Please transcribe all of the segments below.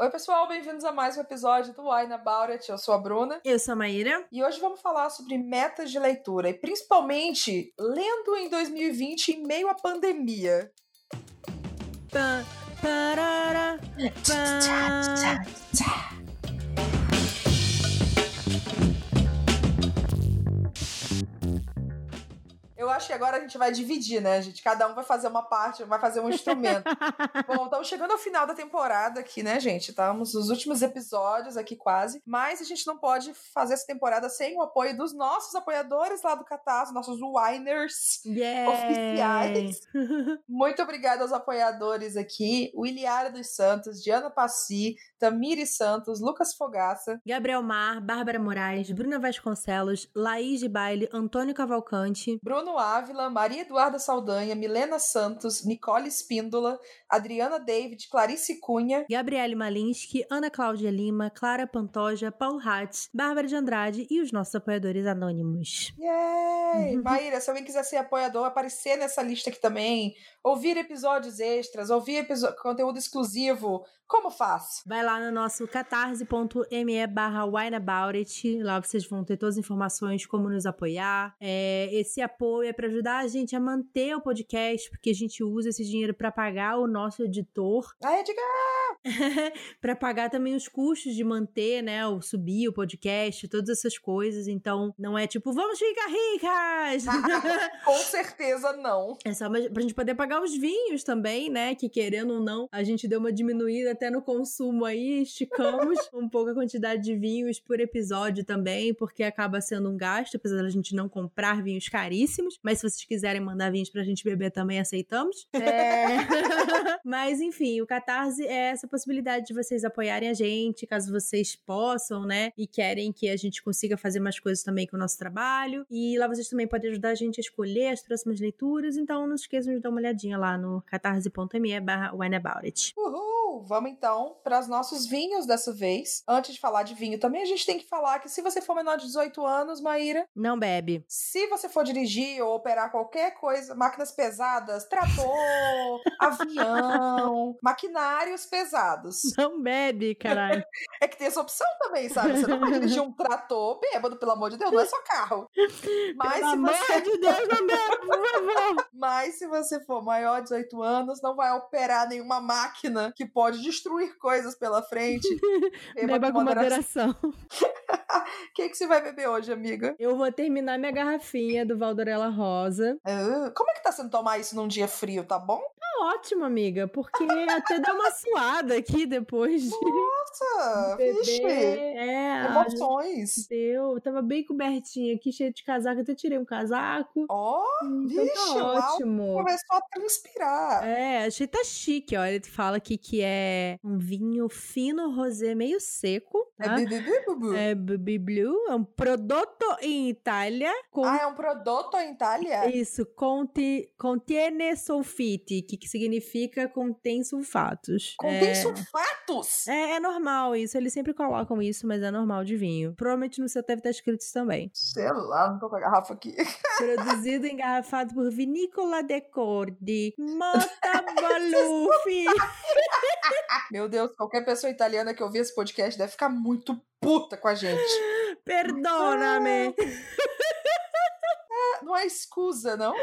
Oi, pessoal, bem-vindos a mais um episódio do Wine About It. Eu sou a Bruna. Eu sou a Maíra. E hoje vamos falar sobre metas de leitura e principalmente lendo em 2020 em meio à pandemia. Parara. Eu acho que agora a gente vai dividir, né, gente? Cada um vai fazer uma parte, vai fazer um instrumento. Bom, estamos chegando ao final da temporada aqui, né, gente? Estamos nos últimos episódios aqui quase. Mas a gente não pode fazer essa temporada sem o apoio dos nossos apoiadores lá do Catarse, nossos winers Yeah. oficiais. Muito obrigada aos apoiadores aqui: Williara dos Santos, Diana Passi, Tamiri Santos, Lucas Fogaça, Gabriel Mar, Bárbara Moraes, Bruna Vasconcelos, Laís de Baile, Antônio Cavalcante, Bruno Ávila, Maria Eduarda Saldanha, Milena Santos, Nicole Espíndola, Adriana David, Clarice Cunha, Gabriele Malinsky, Ana Cláudia Lima, Clara Pantoja, Paulo Hatz, Bárbara de Andrade e os nossos apoiadores anônimos. Yay! Uhum. Maíra, se alguém quiser ser apoiador, aparecer nessa lista aqui também, ouvir episódios extras, ouvir conteúdo exclusivo, como faz? Vai lá no nosso catarse.me barra. Lá vocês vão ter todas as informações, como nos apoiar. É, esse apoio é para ajudar a gente a manter o podcast, porque a gente usa esse dinheiro para pagar o nosso editor, para pagar também os custos de manter, né, o subir o podcast, todas essas coisas. Então, não é tipo, vamos ficar ricas! Com certeza não. É só pra gente poder pagar os vinhos também, né? Que querendo ou não, a gente deu uma diminuída até no consumo aí, esticamos um pouco a quantidade de vinhos por episódio também, porque acaba sendo um gasto, apesar da gente não comprar vinhos caríssimos. Mas se vocês quiserem mandar vinhos pra gente beber também, aceitamos. É... mas enfim, o Catarse é essa possibilidade de vocês apoiarem a gente, caso vocês possam, né? E querem que a gente consiga fazer mais coisas também com o nosso trabalho. E lá vocês também podem ajudar a gente a escolher as próximas leituras. Então não esqueçam de dar uma olhadinha lá no catarse.me barra wineaboutit. Uhul! Vamos então para os nossos vinhos dessa vez. Antes de falar de vinho, também a gente tem que falar que se você for menor de 18 anos, Maíra, Não bebe. se você for dirigir ou operar qualquer coisa, máquinas pesadas, trator, avião, maquinários pesados. Não bebe, caralho. É que tem essa opção também, sabe? Você não vai dirigir um trator bêbado, pelo amor de Deus, não é só carro. Mas Pelo se amor você de Deus, não bebe, por favor. Mas se você for maior de 18 anos, não vai operar nenhuma máquina que pode destruir coisas pela frente. Beba com moderação. O que, que você vai beber hoje, amiga? Eu vou terminar minha garrafinha do Valdorella Rosa. Ah, como é que tá sendo tomar isso num dia frio, tá bom? Tá ótimo, amiga, porque até deu uma suada aqui depois de Nossa, vixe! beber. É, Emoções. deu. Eu tava bem cobertinha aqui, cheia de casaco. Até tirei um casaco. Ó, Então vixe, tá o álcool ótimo. começou a transpirar. É, achei tá chique, ó. Ele fala aqui que é um vinho fino rosé meio seco, É tá? bibibi, bubu. É Baby Blue, é um prodotto in Itália com Ah, é um produto em Itália? isso, conti, contiene sulfiti, que, que significa contém sulfatos. Contém é, sulfatos? é, é normal isso, eles sempre colocam isso, mas é normal de vinho. Provavelmente no seu deve estar escrito isso também. Sei lá, não tô com a garrafa aqui. Produzido e engarrafado por Vinícola de Cordi, Mota Baluffi. Meu Deus, qualquer pessoa italiana que ouvir esse podcast deve ficar muito puta com a gente. Perdona-me. Não é escusa, não?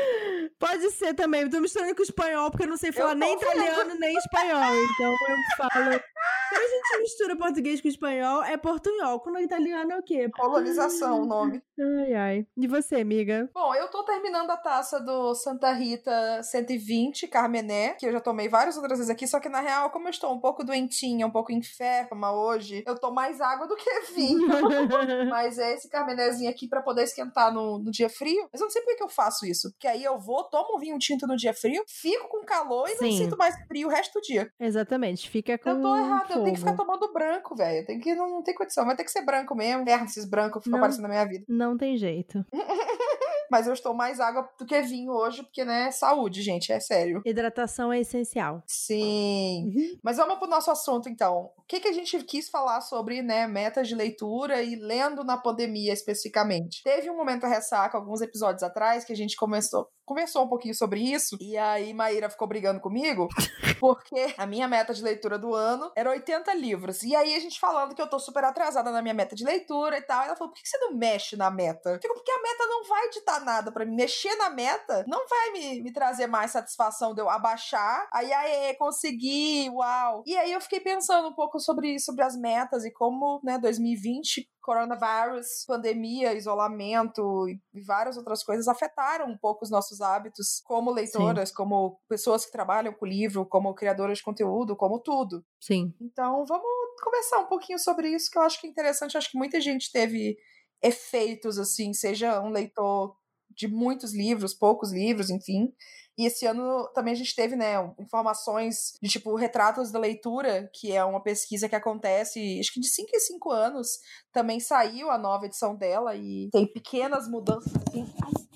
Pode ser também. Eu tô misturando com espanhol, porque eu não sei falar nem falando- italiano nem espanhol. Então eu falo. Quando a gente mistura português com espanhol, é portunhol. Quando é italiano é o quê? Colonização, o nome. Ai, ai. E você, amiga? Bom, eu tô terminando a taça do Santa Rita 120 Carmené, que eu já tomei várias outras vezes aqui, só que na real, como eu estou um pouco doentinha, um pouco enferma hoje, eu tô mais água do que vinho. Mas é esse Carmenézinho aqui pra poder esquentar no, no dia frio. Mas eu não sei por que eu faço isso. Porque aí eu vou, tomo um vinho tinto no dia frio, fico com calor e não Sim. sinto mais frio o resto do dia. Exatamente, fica com Eu tô errada, eu tenho que ficar tomando branco, velho. Tem que não, não tem condição. Vai ter que ser branco mesmo. Esses brancos ficam Não. aparecendo na minha vida. Não tem jeito. mas eu estou mais água do que vinho hoje, porque, né, saúde, gente, é sério. Hidratação é essencial. Sim. Uhum. Mas vamos pro nosso assunto, então. O que, que a gente quis falar sobre, né, metas de leitura e lendo na pandemia especificamente? Teve um momento a ressaca, alguns episódios atrás, que a gente começou, conversou um pouquinho sobre isso, e aí Maíra ficou brigando comigo, porque a minha meta de leitura do ano era 80 livros. E aí a gente falando que eu tô super atrasada na minha meta de leitura e tal. Ela falou: por que você não mexe na meta? Fico, porque a meta não vai ditar nada para. Mexer na meta não vai me, me trazer mais satisfação de eu abaixar. Aí, aí, consegui, uau. E aí eu fiquei pensando um pouco sobre, sobre as metas e como, né, 2020 coronavírus, pandemia, isolamento e várias outras coisas afetaram um pouco os nossos hábitos como leitoras, Sim. como pessoas que trabalham com livro, como criadoras de conteúdo, como tudo. Sim. Então, vamos conversar um pouquinho sobre isso, que eu acho que é interessante. Eu acho que muita gente teve efeitos, assim, seja um leitor de muitos livros, poucos livros, enfim. E esse ano também a gente teve, né, informações de tipo retratos da leitura, que é uma pesquisa que acontece, acho que de 5 em 5 anos, também saiu a nova edição dela e tem pequenas mudanças assim. Ai,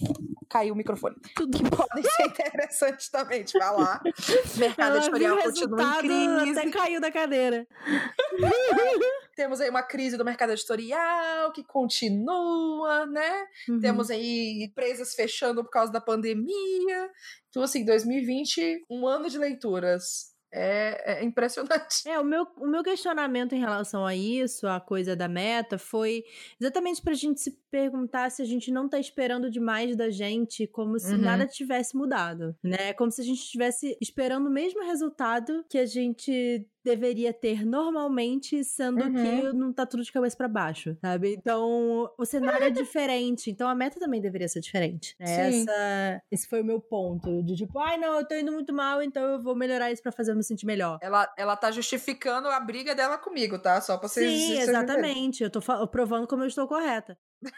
caiu o microfone. Tudo que podem ser interessantes também de falar. mercado Ela editorial continua em crise. Até caiu da cadeira. Temos aí uma crise do mercado editorial que continua, né? Uhum. Temos aí empresas fechando por causa da pandemia. Então, assim, 2020, um ano de leituras. É, é, impressionante. É, o meu, o meu questionamento em relação a isso, a coisa da meta, foi exatamente pra gente se perguntar se a gente não tá esperando demais da gente, como se uhum. nada tivesse mudado, né? Como se a gente estivesse esperando o mesmo resultado que a gente deveria ter normalmente, sendo uhum. que não tá tudo de cabeça para baixo, sabe? Então, o cenário é diferente, então a meta também deveria ser diferente. Né? Essa, esse foi o meu ponto, de tipo, ai não, eu tô indo muito mal, então eu vou melhorar isso para fazer eu me sentir melhor. Ela, ela tá justificando a briga dela comigo, tá? Só pra vocês Sim, exatamente. Eu tô provando como eu estou correta.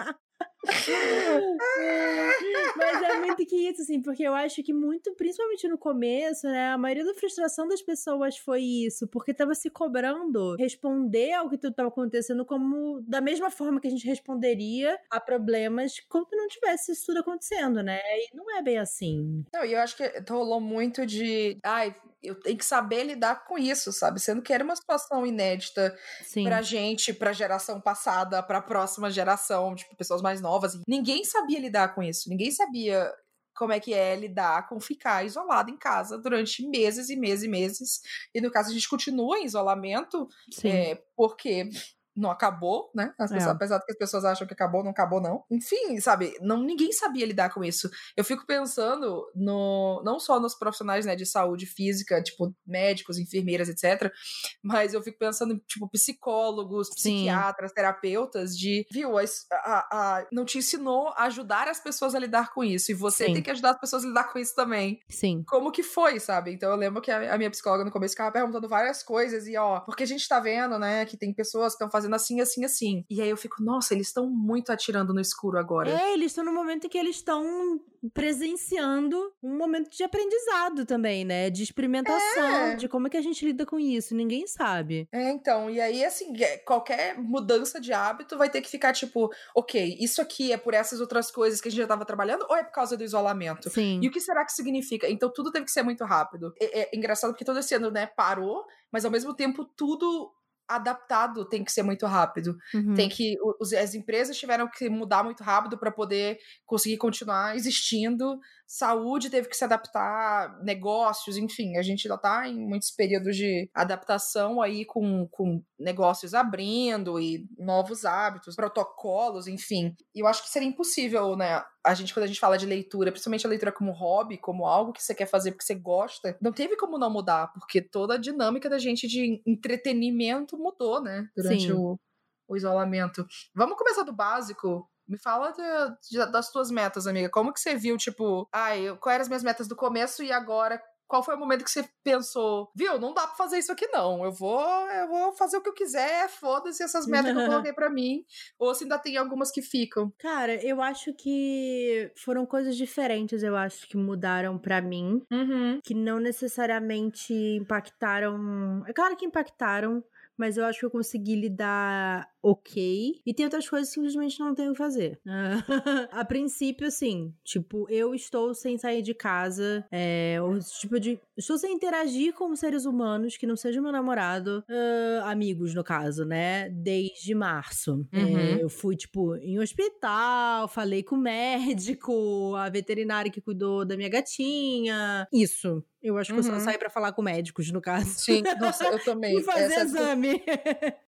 É. Mas é muito que isso, assim, porque eu acho que muito, principalmente no começo, né, a maioria da frustração das pessoas foi isso, porque tava se cobrando responder ao que tudo tava acontecendo como da mesma forma que a gente responderia a problemas quando não tivesse isso tudo acontecendo, né? E não é bem assim. Não, e eu acho que rolou muito de, ai, eu tenho que saber lidar com isso, sabe? Sendo que era uma situação inédita Sim. pra gente, pra geração passada, pra próxima geração, tipo, pessoas mais novas. Ninguém sabia lidar com isso. Ninguém sabia como é que é lidar com ficar isolado em casa durante meses e meses e meses. E no caso, a gente continua em isolamento, é, porque não acabou, né? Pessoas, é. Apesar de que as pessoas acham que acabou, não acabou, não. Enfim, sabe, não, ninguém sabia lidar com isso. Eu fico pensando no não só nos profissionais né, de saúde física, tipo médicos, enfermeiras, etc. Mas eu fico pensando, tipo, psicólogos, psiquiatras, Sim. terapeutas, de, viu, a, a, a, não te ensinou a ajudar as pessoas a lidar com isso. E você Sim. tem que ajudar as pessoas a lidar com isso também. Sim. Como que foi, sabe? Então eu lembro que a, a minha psicóloga no começo ficava perguntando várias coisas, e ó, porque a gente tá vendo, né, que tem pessoas que estão fazendo fazendo assim, assim, assim. E aí eu fico, nossa, eles estão muito atirando no escuro agora. É, eles estão no momento em que eles estão presenciando um momento de aprendizado também, né? De experimentação, é. de como é que a gente lida com isso. Ninguém sabe. É, então. E aí, assim, é, qualquer mudança de hábito vai ter que ficar tipo, ok, isso aqui é por essas outras coisas que a gente já tava trabalhando ou é por causa do isolamento? Sim. E o que será que significa? Então tudo teve que ser muito rápido. É, é engraçado porque todo esse ano, né, parou, mas ao mesmo tempo tudo adaptado tem que ser muito rápido. Uhum. Tem que os, as empresas tiveram que mudar muito rápido para poder conseguir continuar existindo saúde teve que se adaptar, negócios, enfim, a gente ainda está em muitos períodos de adaptação aí com, com negócios abrindo e novos hábitos, protocolos, enfim. E eu acho que seria impossível, né? A gente, quando a gente fala de leitura, principalmente a leitura como hobby, como algo que você quer fazer porque você gosta, não teve como não mudar, porque toda a dinâmica da gente de entretenimento mudou, né? Durante o, o isolamento. Vamos começar do básico me fala de, de, das tuas metas, amiga. Como que você viu, tipo, ai, quais eram as minhas metas do começo e agora qual foi o momento que você pensou, viu, não dá pra fazer isso aqui não, eu vou, eu vou fazer o que eu quiser, foda-se essas metas que eu coloquei pra mim, ou se ainda tem algumas que ficam. Cara, eu acho que foram coisas diferentes, eu acho, que mudaram para mim, uhum. que não necessariamente impactaram, é claro que impactaram, mas eu acho que eu consegui lidar ok. E tem outras coisas que simplesmente não tenho o que fazer. a princípio, assim, tipo, eu estou sem sair de casa, é, ou, tipo, de. Estou sem interagir com seres humanos que não seja meu namorado, uh, amigos, no caso, né? Desde março. É, uhum. É, eu fui, tipo, em hospital, falei com o médico, a veterinária que cuidou da minha gatinha. Isso. Eu acho que uhum. eu só uhum. saí pra falar com médicos, no caso. Sim, nossa, eu também. e fazer Essa exame.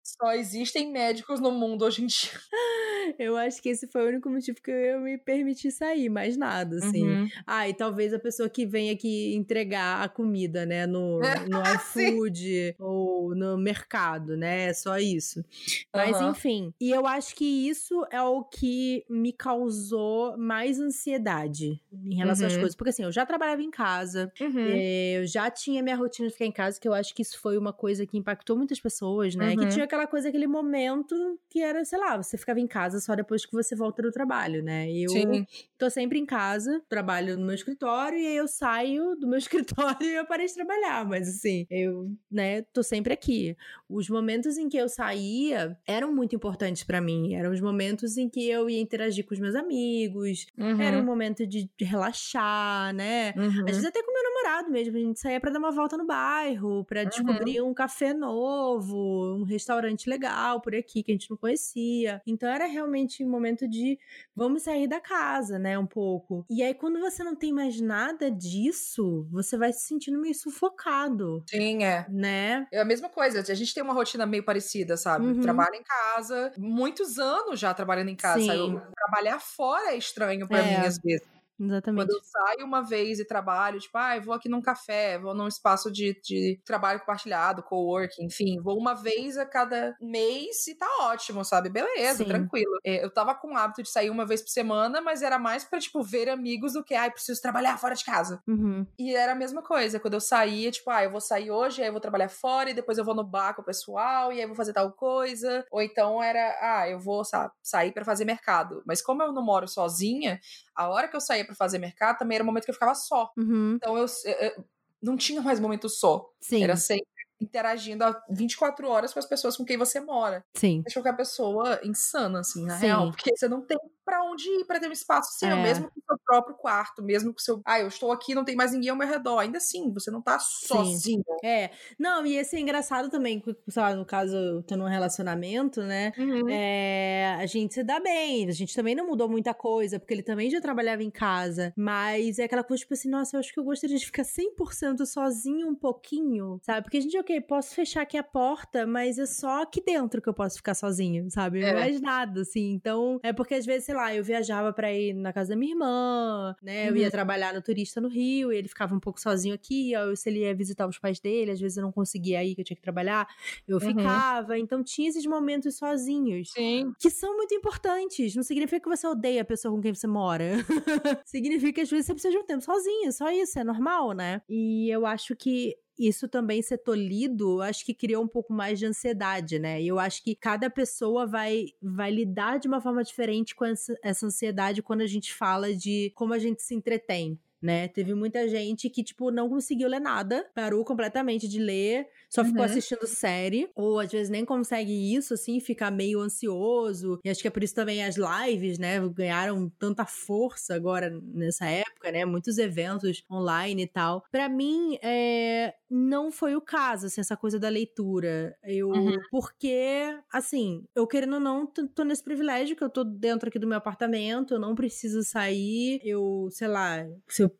Só existem médicos no mundo hoje em dia. Eu acho que esse foi o único motivo que eu me permiti sair, mais nada, assim. Uhum. Ah, e talvez a pessoa que vem aqui entregar a comida, né, no, no iFood ou no mercado, né? É só isso. Mas, uhum. enfim. E eu acho que isso é o que me causou mais ansiedade em relação uhum. às coisas. Porque, assim, eu já trabalhava em casa, uhum. eh, eu já tinha minha rotina de ficar em casa, que eu acho que isso foi uma coisa que impactou muitas pessoas, né? Que uhum. tinha aquela coisa, aquele momento que era, sei lá, você ficava em casa só depois que você volta do trabalho, né? E eu Sim. tô sempre em casa, trabalho no meu escritório e aí eu saio do meu escritório e eu parei de trabalhar, mas assim, eu, né, tô sempre aqui. Os momentos em que eu saía eram muito importantes para mim, eram os momentos em que eu ia interagir com os meus amigos, uhum. era um momento de, de relaxar, né? Uhum. Às vezes até com meu namorado mesmo, a gente saía para dar uma volta no bairro, para uhum. descobrir um café novo, um restaurante legal por aqui que a gente não conhecia. Então era realmente um momento de vamos sair da casa, né, um pouco. E aí quando você não tem mais nada disso, você vai se sentindo meio sufocado. Sim, é. Né? É a mesma coisa, a gente tem uma rotina meio parecida, sabe? Uhum. Trabalho em casa, muitos anos já trabalhando em casa. Sim. Trabalhar fora é estranho para é. mim às vezes. Exatamente. Quando eu saio uma vez e trabalho, tipo, ah, vou aqui num café, vou num espaço de, de trabalho compartilhado, co-working, enfim, vou uma vez a cada mês e tá ótimo, sabe? Beleza, Sim. tranquilo. É, eu tava com o hábito de sair uma vez por semana, mas era mais pra, tipo, ver amigos do que, ai, ah, preciso trabalhar fora de casa. Uhum. E era a mesma coisa. Quando eu saía, tipo, ah, eu vou sair hoje, aí eu vou trabalhar fora, e depois eu vou no bar com o pessoal, e aí eu vou fazer tal coisa. Ou então era, ah, eu vou, sabe, sair para fazer mercado. Mas como eu não moro sozinha, a hora que eu saía para fazer mercado também era o momento que eu ficava só. Uhum. Então eu, eu, não tinha mais momento só. Sim. Era sempre interagindo há 24 horas com as pessoas com quem você mora. Sim. Deixa a pessoa insana, assim, na Sim. real. Porque você não tem para onde ir para ter um espaço seu, é. mesmo com o seu próprio quarto, mesmo com o seu. Ah, eu estou aqui, não tem mais ninguém ao meu redor. Ainda assim, você não tá sozinho. É. Não, e esse é engraçado também, sei lá, no caso, tendo um relacionamento, né? Uhum. É, a gente se dá bem, a gente também não mudou muita coisa, porque ele também já trabalhava em casa. Mas é aquela coisa, tipo assim, nossa, eu acho que eu gostaria de ficar 100% sozinho um pouquinho, sabe? Porque a gente, ok, posso fechar aqui a porta, mas é só aqui dentro que eu posso ficar sozinho, sabe? É. Mais nada, assim. Então, é porque às vezes, sei lá, eu viajava para ir na casa da minha irmã, né? Eu ia uhum. trabalhar no turista no Rio, e ele ficava um pouco sozinho aqui, ou se ele ia visitar os pais dele, às vezes eu não conseguia ir, que eu tinha que trabalhar, eu uhum. ficava. Então tinha esses momentos sozinhos. Sim. Que são muito importantes. Não significa que você odeia a pessoa com quem você mora. significa que às vezes você precisa de um tempo sozinho, só isso, é normal, né? E eu acho que isso também ser tolhido, acho que criou um pouco mais de ansiedade, né? E eu acho que cada pessoa vai, vai lidar de uma forma diferente com essa, essa ansiedade quando a gente fala de como a gente se entretém né? Teve muita gente que, tipo, não conseguiu ler nada, parou completamente de ler, só ficou uhum. assistindo série, ou às vezes nem consegue isso, assim, ficar meio ansioso. E acho que é por isso também as lives, né, ganharam tanta força agora nessa época, né? Muitos eventos online e tal. Para mim, é, não foi o caso, assim, essa coisa da leitura. Eu, uhum. porque, assim, eu querendo ou não, tô nesse privilégio que eu tô dentro aqui do meu apartamento, eu não preciso sair, eu, sei lá, se eu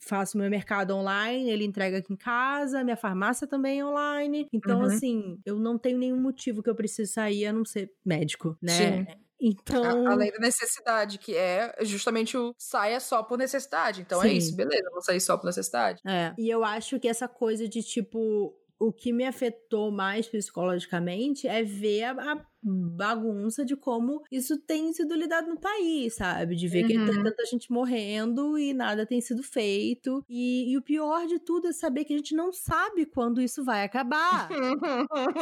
faço meu mercado online, ele entrega aqui em casa, minha farmácia também é online. Então, uhum. assim, eu não tenho nenhum motivo que eu precise sair a não ser médico, né? Sim. Então. A, além da necessidade, que é justamente o saia só por necessidade. Então é Sim. é isso, beleza, vou sair só por necessidade. É. E eu acho que essa coisa de tipo. O que me afetou mais psicologicamente é ver a, a bagunça de como isso tem sido lidado no país, sabe? De ver uhum. que tem tanta gente morrendo e nada tem sido feito. E, e, o pior de tudo é saber que a gente não sabe quando isso vai acabar.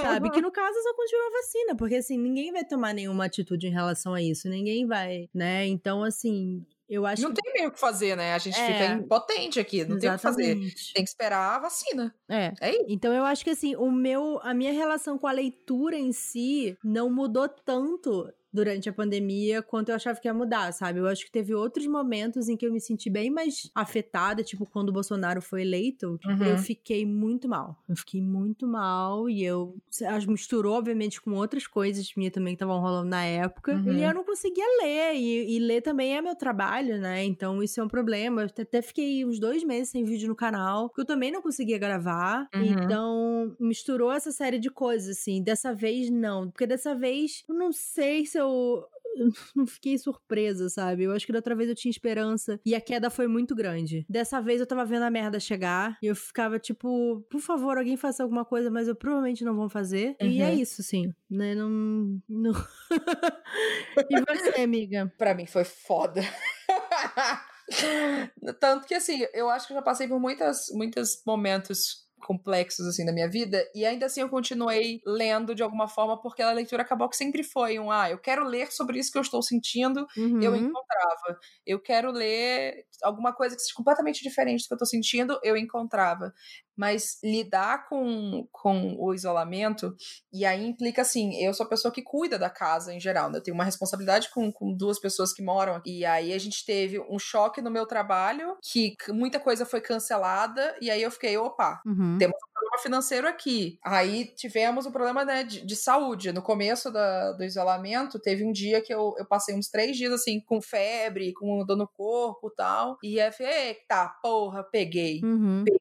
sabe? Que no caso só continua a vacina, porque assim, ninguém vai tomar nenhuma atitude em relação a isso, ninguém vai, né? Então, assim, Eu acho não que... tem meio o que fazer, né? A gente É. fica impotente aqui, não tem o que fazer. Exatamente. Tem que esperar a vacina. É. É isso. Então eu acho que assim, o meu, a minha relação com a leitura em si não mudou tanto durante a pandemia quanto eu achava que ia mudar, sabe? Eu acho que teve outros momentos em que eu me senti bem mais afetada, tipo quando o Bolsonaro foi eleito, Uhum. eu fiquei muito mal. Eu fiquei muito mal e eu acho misturou obviamente com outras coisas minhas também que estavam rolando na época. Uhum. E eu não conseguia ler e, e ler também é meu trabalho, né? Então isso é um problema. Eu até fiquei uns dois meses sem vídeo no canal, porque eu também não conseguia gravar. Uhum. Então, misturou essa série de coisas, assim. Dessa vez, não. Porque dessa vez, eu não sei se eu. eu Não fiquei surpresa, sabe? Eu acho que da outra vez eu tinha esperança e a queda foi muito grande. Dessa vez eu tava vendo a merda chegar e eu ficava tipo, por favor, alguém faça alguma coisa, mas eu provavelmente não vou fazer. E é Uhum. isso, sim. Né? Não. não... e você, amiga? Pra mim foi foda. Tanto que, assim, eu acho que eu já passei por muitas, muitos momentos complexos, assim, na minha vida, e ainda assim eu continuei lendo de alguma forma, porque a leitura acabou que sempre foi um, ah, eu quero ler sobre isso que eu estou sentindo, Uhum. eu encontrava. Eu quero ler alguma coisa que seja completamente diferente do que eu tô sentindo, eu encontrava. Mas lidar com, com o isolamento, e aí implica assim, eu sou a pessoa que cuida da casa em geral, né? Eu tenho uma responsabilidade com, com duas pessoas que moram. E aí a gente teve um choque no meu trabalho, que muita coisa foi cancelada, e aí eu fiquei, opa, Uhum. temos um problema financeiro aqui. Aí tivemos um problema né, de, de saúde. No começo da- do isolamento, teve um dia que eu, eu passei uns três dias assim, com febre, com dor no corpo e tal. E aí eu falei, eita, porra, peguei. Uhum. Peguei,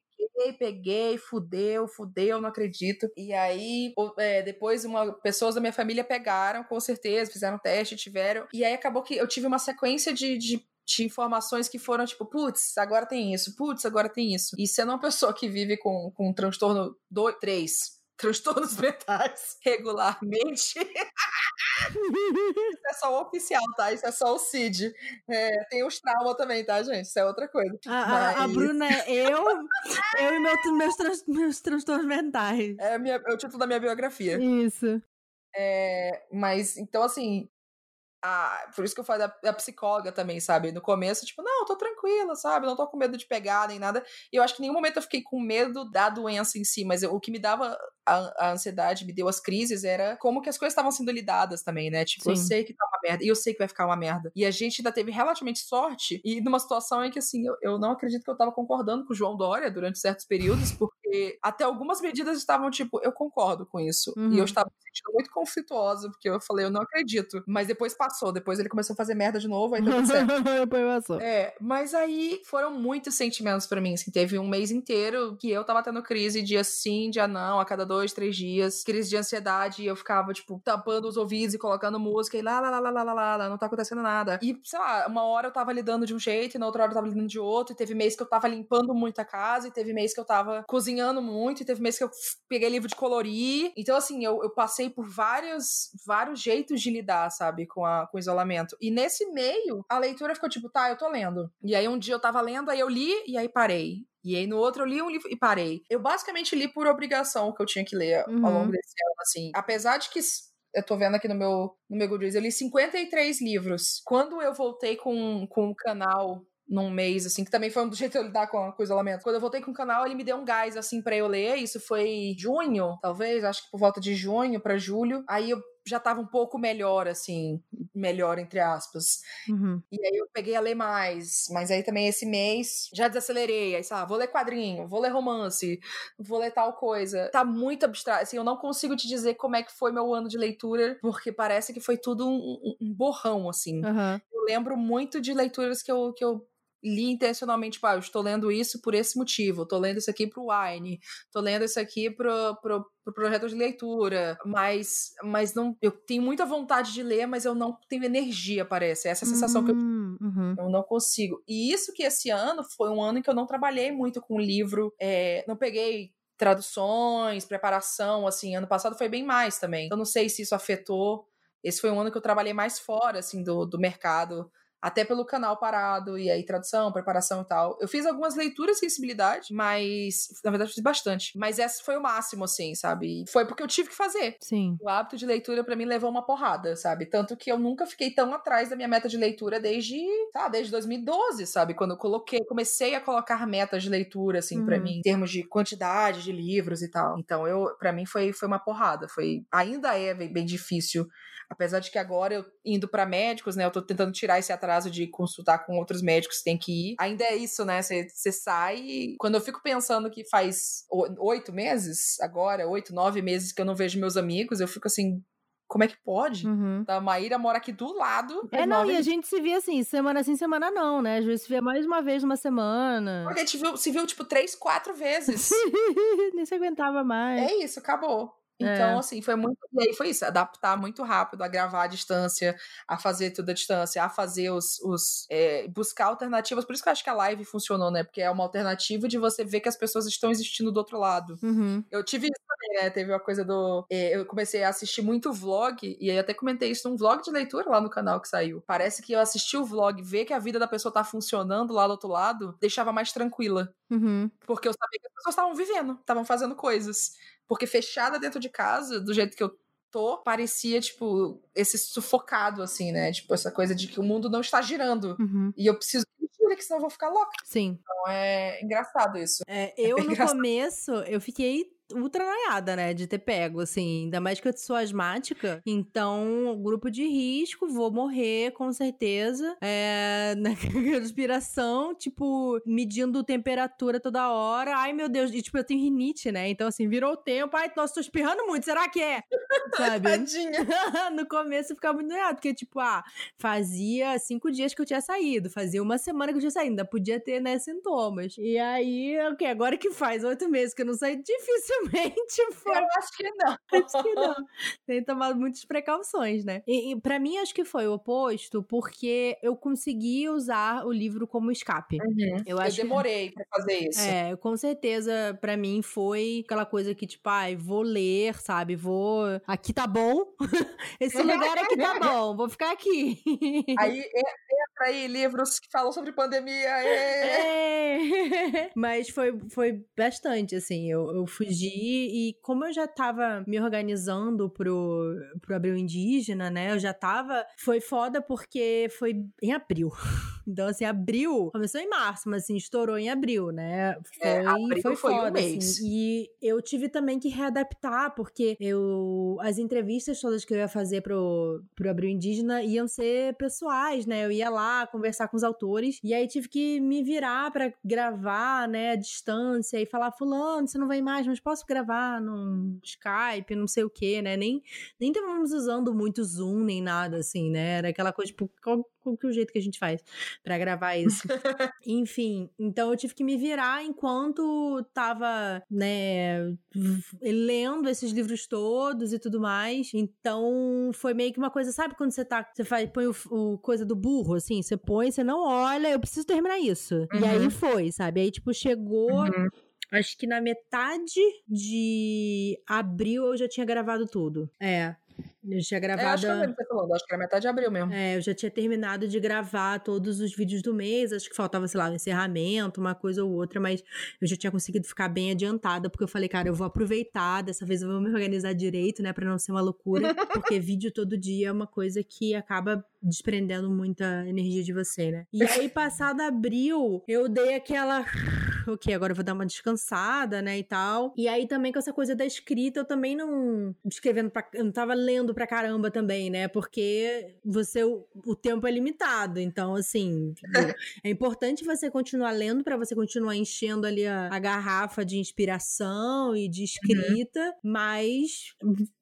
peguei, fudeu, fudeu, não acredito. E aí, é, depois, uma, pessoas da minha família pegaram, com certeza, fizeram teste, tiveram. E aí acabou que eu tive uma sequência de. de de informações que foram tipo, putz, agora tem isso, putz, agora tem isso. E sendo uma pessoa que vive com, com um transtorno 2, 3 transtornos mentais regularmente, isso é só o oficial, tá? Isso é só o CID. É, tem os traumas também, tá, gente? Isso é outra coisa. A, a- a Mas- Bruna é eu, eu e meu- meus, trans- meus transtornos mentais. É, minha- é o título da minha biografia. Isso. É, mas, então, assim. A- por isso que eu falo da, da psicóloga também, sabe? No começo, tipo, não, eu tô tranquila, sabe? Não tô com medo de pegar nem nada. E eu acho que em nenhum momento eu fiquei com medo da doença em si, mas eu- o que me dava a, a ansiedade, me deu as crises, era como que as coisas estavam sendo lidadas também, né? Tipo, eu Sim. sei que tá uma merda, e eu sei que vai ficar uma merda. E a gente ainda teve relativamente sorte, e numa situação em que, assim, eu, eu não acredito que eu tava concordando com o João Dória durante certos períodos, porque até algumas medidas estavam tipo, eu concordo com isso. Uhum. E eu uhum. estava me sentindo muito conflituosa, porque eu falei, eu não acredito. Mas depois passou, depois ele começou a fazer merda de novo, aí passou. É, mas aí foram muitos sentimentos para mim, assim, teve um mês inteiro que eu tava tendo crise dia sim, dia ah, não, a cada dois, três dias, crise de ansiedade, e eu ficava, tipo, tapando os ouvidos e colocando música, e lá, lá, lá, lá, lá, lá, lá, não tá acontecendo nada. E, sei lá, uma hora eu tava lidando de um jeito, e na outra hora eu tava lidando de outro, e teve mês que eu tava limpando muito a casa, e teve mês que eu tava cozinhando muito, e teve mês que eu peguei livro de colorir. Então, assim, eu, eu passei por vários, vários jeitos de lidar, sabe, com, a, com o isolamento. E nesse meio, a leitura ficou tipo, tá, eu tô lendo. E aí um dia eu tava lendo, aí eu li, e aí parei. E aí no outro eu li um livro e parei. Eu basicamente li por obrigação que eu tinha que ler Uhum. ao longo desse ano, assim. Apesar de que eu tô vendo aqui no meu, no meu Goodreads, eu li 53 livros. Quando eu voltei com, com o canal num mês, assim, que também foi um jeito de eu lidar com, com o isolamento. Quando eu voltei com o canal, ele me deu um gás, assim, pra eu ler. Isso foi junho, talvez, acho que por volta de junho pra julho. Aí eu já tava um pouco melhor, assim, melhor entre aspas. Uhum. E aí eu peguei a ler mais, mas aí também esse mês já desacelerei, aí sei lá, vou ler quadrinho, vou ler romance, vou ler tal coisa. Tá muito abstrato, assim, eu não consigo te dizer como é que foi meu ano de leitura, porque parece que foi tudo um, um- borrão, assim. Aham. Eu lembro muito de leituras que eu, que eu li intencionalmente, ah, eu estou lendo isso por esse motivo, tô lendo isso aqui pro Wine, tô lendo isso aqui pro, pro, pro projeto de leitura, mas, mas não, eu tenho muita vontade de ler, mas eu não tenho energia, parece, essa é a sensação que eu Hum, uhum. eu não consigo. E isso que esse ano foi um ano em que eu não trabalhei muito com livro, é, não peguei traduções, preparação, assim, ano passado foi bem mais também. Eu não sei se isso afetou. Esse foi um ano que eu trabalhei mais fora, assim, do, do mercado até pelo canal parado, e aí tradução, preparação e tal. Eu fiz algumas leituras de sensibilidade, mas na verdade fiz bastante. Mas essa foi o máximo, assim, sabe? Foi porque eu tive que fazer. Sim. O hábito de leitura para mim levou uma porrada, sabe? Tanto que eu nunca fiquei tão atrás da minha meta de leitura desde, tá, desde 2012, sabe? Quando eu coloquei, comecei a colocar metas de leitura assim uhum. para mim, em termos de quantidade de livros e tal. Então eu, para mim foi foi uma porrada, foi ainda é bem, bem difícil Apesar de que agora eu indo para médicos, né? Eu tô tentando tirar esse atraso de consultar com outros médicos que tem que ir. Ainda é isso, né? Você sai. E quando eu fico pensando que faz oito meses, agora, oito, nove meses que eu não vejo meus amigos, eu fico assim, como é que pode? Uhum. A Maíra mora aqui do lado. É, não, e a gente se via assim, semana sim, semana não, né? Às vezes se via mais uma vez numa semana. Porque a gente viu, se viu, tipo, três, quatro vezes. Nem se aguentava mais. É isso, acabou. Então, é. assim, foi muito. E aí foi isso, adaptar muito rápido, a gravar à distância, a fazer tudo à distância, a fazer os. os é, buscar alternativas. Por isso que eu acho que a live funcionou, né? Porque é uma alternativa de você ver que as pessoas estão existindo do outro lado. Uhum. Eu tive isso também, né? Teve uma coisa do. É, eu comecei a assistir muito vlog, e aí até comentei isso num vlog de leitura lá no canal que saiu. Parece que eu assisti o vlog, ver que a vida da pessoa tá funcionando lá do outro lado, deixava mais tranquila. Uhum. Porque eu sabia que as pessoas estavam vivendo, estavam fazendo coisas. Porque fechada dentro de casa, do jeito que eu tô, parecia, tipo, esse sufocado, assim, né? Tipo, essa coisa de que o mundo não está girando. Uhum. E eu preciso que senão eu vou ficar louca. Sim. Então é engraçado isso. É, eu, é no engraçado. começo, eu fiquei ultra noiada, né? De ter pego, assim. Ainda mais que eu sou asmática. Então, grupo de risco, vou morrer, com certeza. É, na respiração, tipo, medindo temperatura toda hora. Ai, meu Deus. E, tipo, eu tenho rinite, né? Então, assim, virou o tempo. Ai, nossa, tô espirrando muito. Será que é? Sabe? Tadinha. no começo eu ficava muito noiada. Porque, tipo, ah, fazia cinco dias que eu tinha saído. Fazia uma semana que eu tinha saído. Ainda podia ter, né, sintomas. E aí, o okay, Agora que faz oito meses que eu não saí, difícil provavelmente foi. Eu acho que não. Acho que não. Tem tomado muitas precauções, né? E, e para mim, acho que foi o oposto, porque eu consegui usar o livro como escape. Uhum. Eu, eu demorei que... pra fazer isso. É, com certeza, para mim foi aquela coisa que, tipo, ai, vou ler, sabe? Vou. Aqui tá bom. Esse lugar aqui tá bom, vou ficar aqui. Aí entra aí livros que falam sobre pandemia. É. Mas foi, foi bastante, assim. Eu, eu fugi e como eu já tava me organizando pro, pro Abril Indígena, né? Eu já tava. Foi foda porque foi em abril. Então, assim, abril começou em março, mas assim, estourou em abril, né? Foi, é, abril foi, foi foda, um mês. Assim. E eu tive também que readaptar, porque eu. As entrevistas todas que eu ia fazer pro, pro Abril Indígena iam ser pessoais, né? Eu ia lá conversar com os autores. E aí tive que me virar para gravar, né, à distância e falar: Fulano, você não vem mais, mas posso gravar no Skype, não sei o quê, né? Nem, nem estávamos usando muito Zoom nem nada, assim, né? Era aquela coisa, tipo, qual que o jeito que a gente faz para gravar isso? Enfim, então eu tive que me virar enquanto tava, né, lendo esses livros todos e tudo mais. Então foi meio que uma coisa, sabe quando você tá, você faz, põe o, o coisa do burro, assim, você põe, você não olha, eu preciso terminar isso. Uhum. E aí uhum. foi, sabe? Aí, tipo, chegou. Uhum Acho que na metade de abril eu já tinha gravado tudo. É. Eu tinha gravado. É, acho que eu lembro você falando, acho que era metade de abril mesmo. É, eu já tinha terminado de gravar todos os vídeos do mês. Acho que faltava, sei lá, um encerramento, uma coisa ou outra, mas eu já tinha conseguido ficar bem adiantada, porque eu falei, cara, eu vou aproveitar, dessa vez eu vou me organizar direito, né, pra não ser uma loucura, porque vídeo todo dia é uma coisa que acaba desprendendo muita energia de você, né? E aí, passado abril, eu dei aquela. Ok, agora eu vou dar uma descansada, né? E tal. E aí também com essa coisa da escrita, eu também não. Escrevendo pra. Eu não tava lendo pra caramba também, né? Porque você. O, o tempo é limitado. Então, assim. é importante você continuar lendo para você continuar enchendo ali a, a, garrafa de inspiração e de uhum. escrita, uhum. mas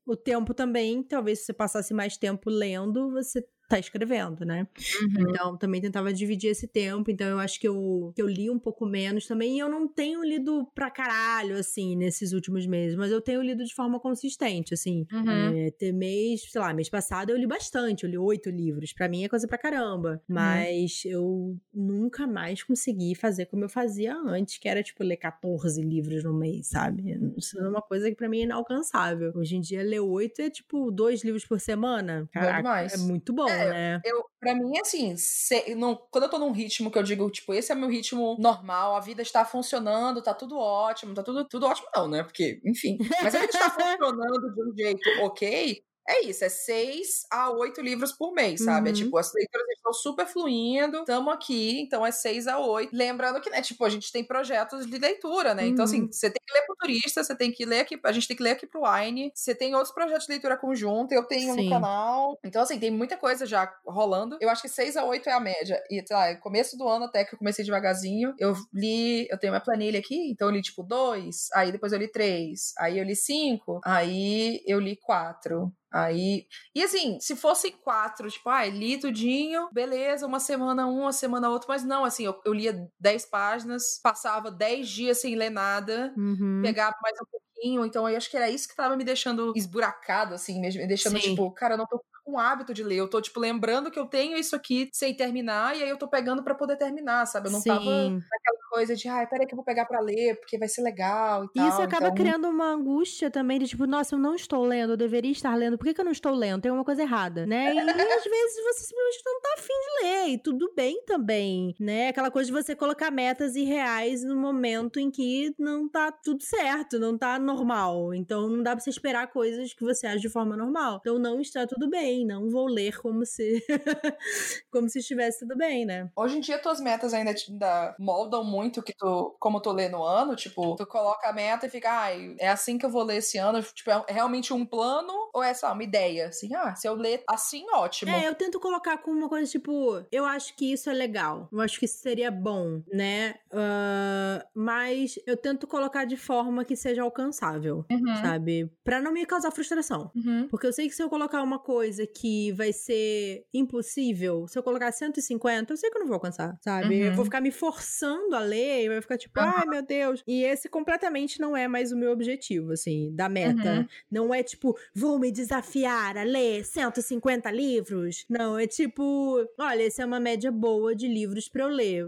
o tempo também, talvez se você passasse mais tempo lendo, você tá escrevendo, né? Uhum. Então, também tentava dividir esse tempo. Então, eu acho que eu, que eu li um pouco menos também. E eu não tenho lido pra caralho, assim, nesses últimos meses. Mas eu tenho lido de forma consistente, assim. Uhum. É, ter mês, sei lá, mês passado eu li bastante. Eu li oito livros. Pra mim é coisa pra caramba. Uhum. Mas uhum. eu nunca mais consegui fazer como eu fazia antes, que era, tipo, ler 14 livros no mês, sabe? Isso é uma coisa que pra mim é inalcançável. Hoje em dia, ler oito é, tipo, dois livros por semana. Caraca, é muito bom. é, né? Eu, pra mim, assim, se, não, quando eu tô num ritmo que eu digo, tipo, esse é meu ritmo normal, a vida está funcionando, tá tudo ótimo, tá tudo, tudo ótimo, não, né? Porque, enfim. Mas a vida está funcionando de um jeito ok, é isso, é seis a oito livros por mês, sabe? É Uhum. É tipo, as leituras estão super fluindo, estamos aqui, então é seis a oito. Lembrando que, né, tipo, a gente tem projetos de leitura, né? Então, assim, Uhum. você tem que ler pro turista, você tem que ler aqui, a gente tem que ler aqui pro Wine, você tem outros projetos de leitura conjunta, eu tenho Sim. no canal. Então, assim, tem muita coisa já rolando. Eu acho que seis a oito é a média. E, sei lá, começo do ano até que eu comecei devagarzinho, eu li, eu tenho uma planilha aqui, então eu li, tipo, dois, aí depois eu li três, aí eu li cinco, aí eu li quatro. Aí. E assim, se fossem quatro, tipo, ah, li tudinho, beleza, uma semana um, uma semana outro, mas não, assim, eu, eu lia 10 páginas, passava 10 dias sem ler nada, Uhum. pegava mais um pouquinho, então eu acho que era isso que tava me deixando esburacado, assim, mesmo, me deixando, Sim. tipo, cara, eu não tô o hábito de ler, eu tô, tipo, lembrando que eu tenho isso aqui sem terminar, e aí eu tô pegando pra poder terminar, sabe? Eu não tava Sim. naquela coisa de, ai, peraí que eu vou pegar pra ler, porque vai ser legal e tal. isso acaba então... criando uma angústia também de tipo, nossa, eu não estou lendo, eu deveria estar lendo, por que, que eu não estou lendo? Tem uma coisa errada, né? E às vezes você simplesmente não tá afim de ler, e tudo bem também, né? Aquela coisa de você colocar metas irreais no momento em que não tá tudo certo, não tá normal. Então não dá pra você esperar coisas que você age de forma normal. Então não está tudo bem, não vou ler como se como se estivesse tudo bem, né? Hoje em dia, tuas metas ainda, ainda moldam muito que tu, como tu lê no ano. Tipo, tu coloca a meta e fica, ai, é assim que eu vou ler esse ano. Tipo, é realmente um plano ou é só uma ideia? Assim, ah, se eu ler assim, ótimo. É, eu tento colocar como uma coisa tipo, eu acho que isso é legal, eu acho que isso seria bom, né? Ah, mas eu tento colocar de forma que seja alcançável, Uhum, sabe? Pra não me causar frustração. uhum. Porque eu sei que se eu colocar uma coisa que vai ser impossível, se eu colocar 150, eu sei que eu não vou alcançar, sabe? Eu Uhum. vou ficar me forçando a ler e vai ficar tipo, Aham. ai meu Deus. E esse completamente não é mais o meu objetivo, assim, da meta. Uhum. Não é tipo, vou me desafiar a ler 150 livros. Não, é tipo, olha, essa é uma média boa de livros pra eu ler.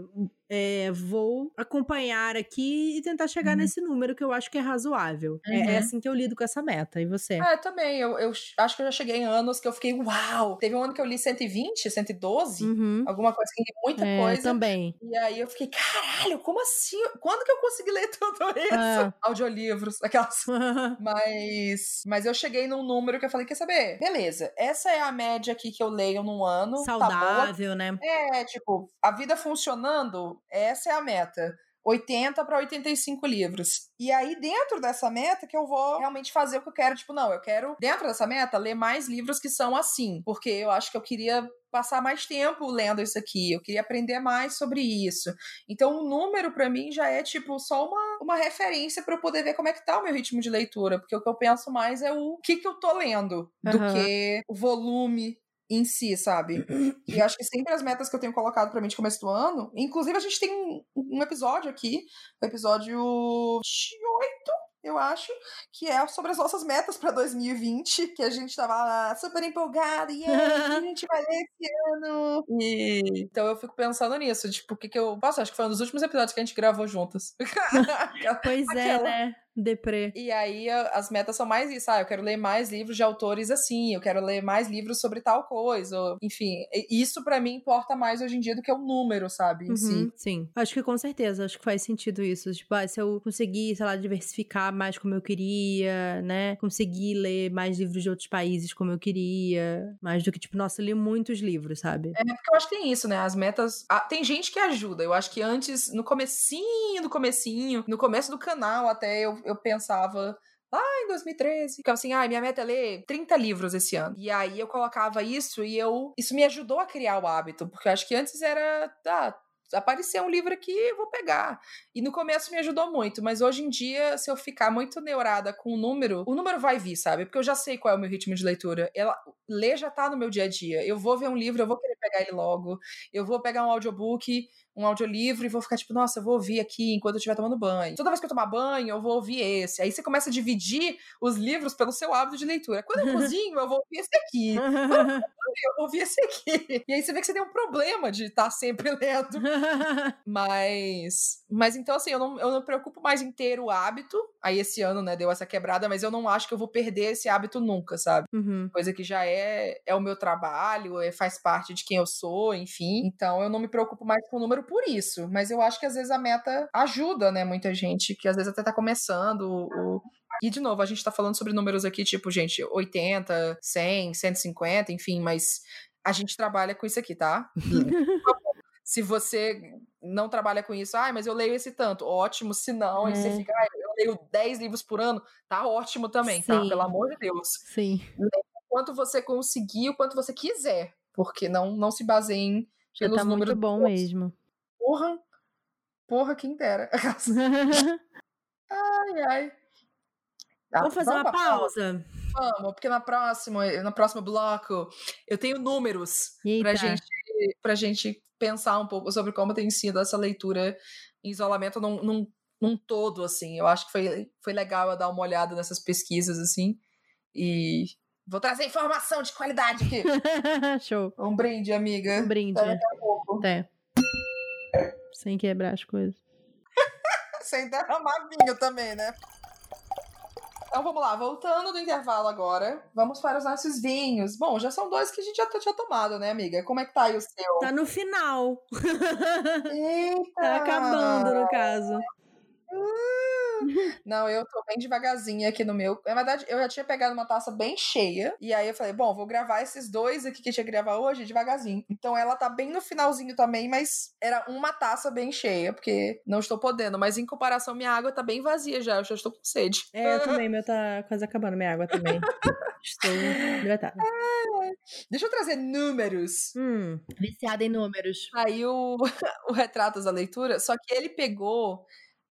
É, vou acompanhar aqui e tentar chegar Uhum. nesse número que eu acho que é razoável. É- Uhum. É, assim que eu lido com essa meta. E você? É, também. Eu, eu acho que eu já cheguei em anos que eu fiquei, uau! Teve um ano que eu li 120, 112, Uhum. alguma coisa que li muita É, coisa. também. E aí eu fiquei, caralho, como assim? Quando que eu consegui ler tudo isso? É. Audiolivros, aquelas. Mas, mas eu cheguei num número que eu falei, quer saber? Beleza, essa é a média aqui que eu leio num ano. Tá. Saudável, né? É, tipo, a vida funcionando, essa é a meta. 80 para 85 livros. E aí, dentro dessa meta, que eu vou realmente fazer o que eu quero. Tipo, não, eu quero, dentro dessa meta, ler mais livros que são assim. Porque eu acho que eu queria passar mais tempo lendo isso aqui. Eu queria aprender mais sobre isso. Então, o número, para mim, já é, tipo, só uma, uma referência para eu poder ver como é que tá o meu ritmo de leitura. Porque o que eu penso mais é o que, que eu tô lendo do que o volume em si, sabe? E acho que sempre as metas que eu tenho colocado pra mim de começo do ano, inclusive a gente tem um, um episódio aqui, o episódio 8, eu acho, que é sobre as nossas metas pra 2020, que a gente tava lá super empolgada, e que a gente vai ler esse ano? E então eu fico pensando nisso, tipo, o que que eu. Nossa, acho que foi um dos últimos episódios que a gente gravou juntas. Pois é, Aquela. né? Deprê. E aí as metas são mais isso, ah, eu quero ler mais livros de autores assim, eu quero ler mais livros sobre tal coisa, ou, enfim, isso pra mim importa mais hoje em dia do que o número, sabe, em si. Uhum, sim. Acho que com certeza, acho que faz sentido isso. Tipo, ah, se eu conseguir, sei lá, diversificar mais como eu queria, né? Conseguir ler mais livros de outros países como eu queria. Mais do que, tipo, nossa, eu li muitos livros, sabe? É porque eu acho que tem isso, né? As metas. ah, tem gente que ajuda. Eu acho que antes, no comecinho, do comecinho, no começo do canal até eu, eu pensava. Lá em 2013, ficava assim, ah, minha meta é ler 30 livros esse ano. E aí eu colocava isso e eu. Isso me ajudou a criar o hábito, porque eu acho que antes era. Ah, apareceu um livro aqui, eu vou pegar. E no começo me ajudou muito, mas hoje em dia, se eu ficar muito neurada com o número, o número vai vir, sabe? Porque eu já sei qual é o meu ritmo de leitura. Ela, ler já tá no meu dia a dia. Eu vou ver um livro, eu vou querer pegar ele logo. Eu vou pegar um audiobook, um audiolivro e vou ficar tipo, nossa, eu vou ouvir aqui enquanto eu estiver tomando banho. Toda vez que eu tomar banho, eu vou ouvir esse. Aí você começa a dividir os livros pelo seu hábito de leitura. Quando eu cozinho, eu vou ouvir esse aqui. eu ouvi esse aqui. E aí você vê que você tem um problema de estar tá sempre lendo. mas, mas então assim, eu não, eu não me preocupo mais em ter o hábito. Aí esse ano, né, deu essa quebrada, mas eu não acho que eu vou perder esse hábito nunca, sabe? Uhum. Coisa que já é, é o meu trabalho, é, faz parte de quem eu sou, enfim. Então eu não me preocupo mais com o número por isso. Mas eu acho que às vezes a meta ajuda, né, muita gente, que às vezes até tá começando o, e, de novo, a gente tá falando sobre números aqui, tipo, gente, 80, 100, 150, enfim, mas a gente trabalha com isso aqui, tá? se você não trabalha com isso, ah, mas eu leio esse tanto, ótimo. Se não, é. você fica, ah, eu leio 10 livros por ano, tá ótimo também, tá? Sim. tá? Pelo amor de Deus. Sim. O quanto você conseguir, o quanto você quiser, porque não, não se baseiem pelos tá números. Muito bom mesmo. Porra, porra, quem dera. ai, ai. Vamos fazer vamos uma pausa? Vamos, porque na próxima, no próximo bloco eu tenho números pra gente, pra gente pensar um pouco sobre como tem sido essa leitura em isolamento num, num, num todo, assim. Eu acho que foi, foi legal eu dar uma olhada nessas pesquisas, assim. E vou trazer informação de qualidade aqui. Show. Um brinde, amiga. Um brinde. Até. Até. Sem quebrar as coisas. Sem derramar vinho também, né? Então vamos lá, voltando do intervalo agora, vamos para os nossos vinhos. Bom, já são dois que a gente já tinha tomado, né, amiga? Como é que tá aí o seu? Tá no final. Eita! tá acabando, no caso. Não, eu tô bem devagarzinha aqui no meu. Na verdade, eu já tinha pegado uma taça bem cheia. E aí eu falei, bom, vou gravar esses dois aqui que eu tinha que gravar hoje devagarzinho. Então ela tá bem no finalzinho também, mas era uma taça bem cheia, porque não estou podendo. Mas em comparação, minha água tá bem vazia já. Eu já estou com sede. É, eu também. Meu tá quase acabando, minha água também. estou hidratada. É. Deixa eu trazer números. Hum, viciada em números. Aí o, o Retratos da Leitura, só que ele pegou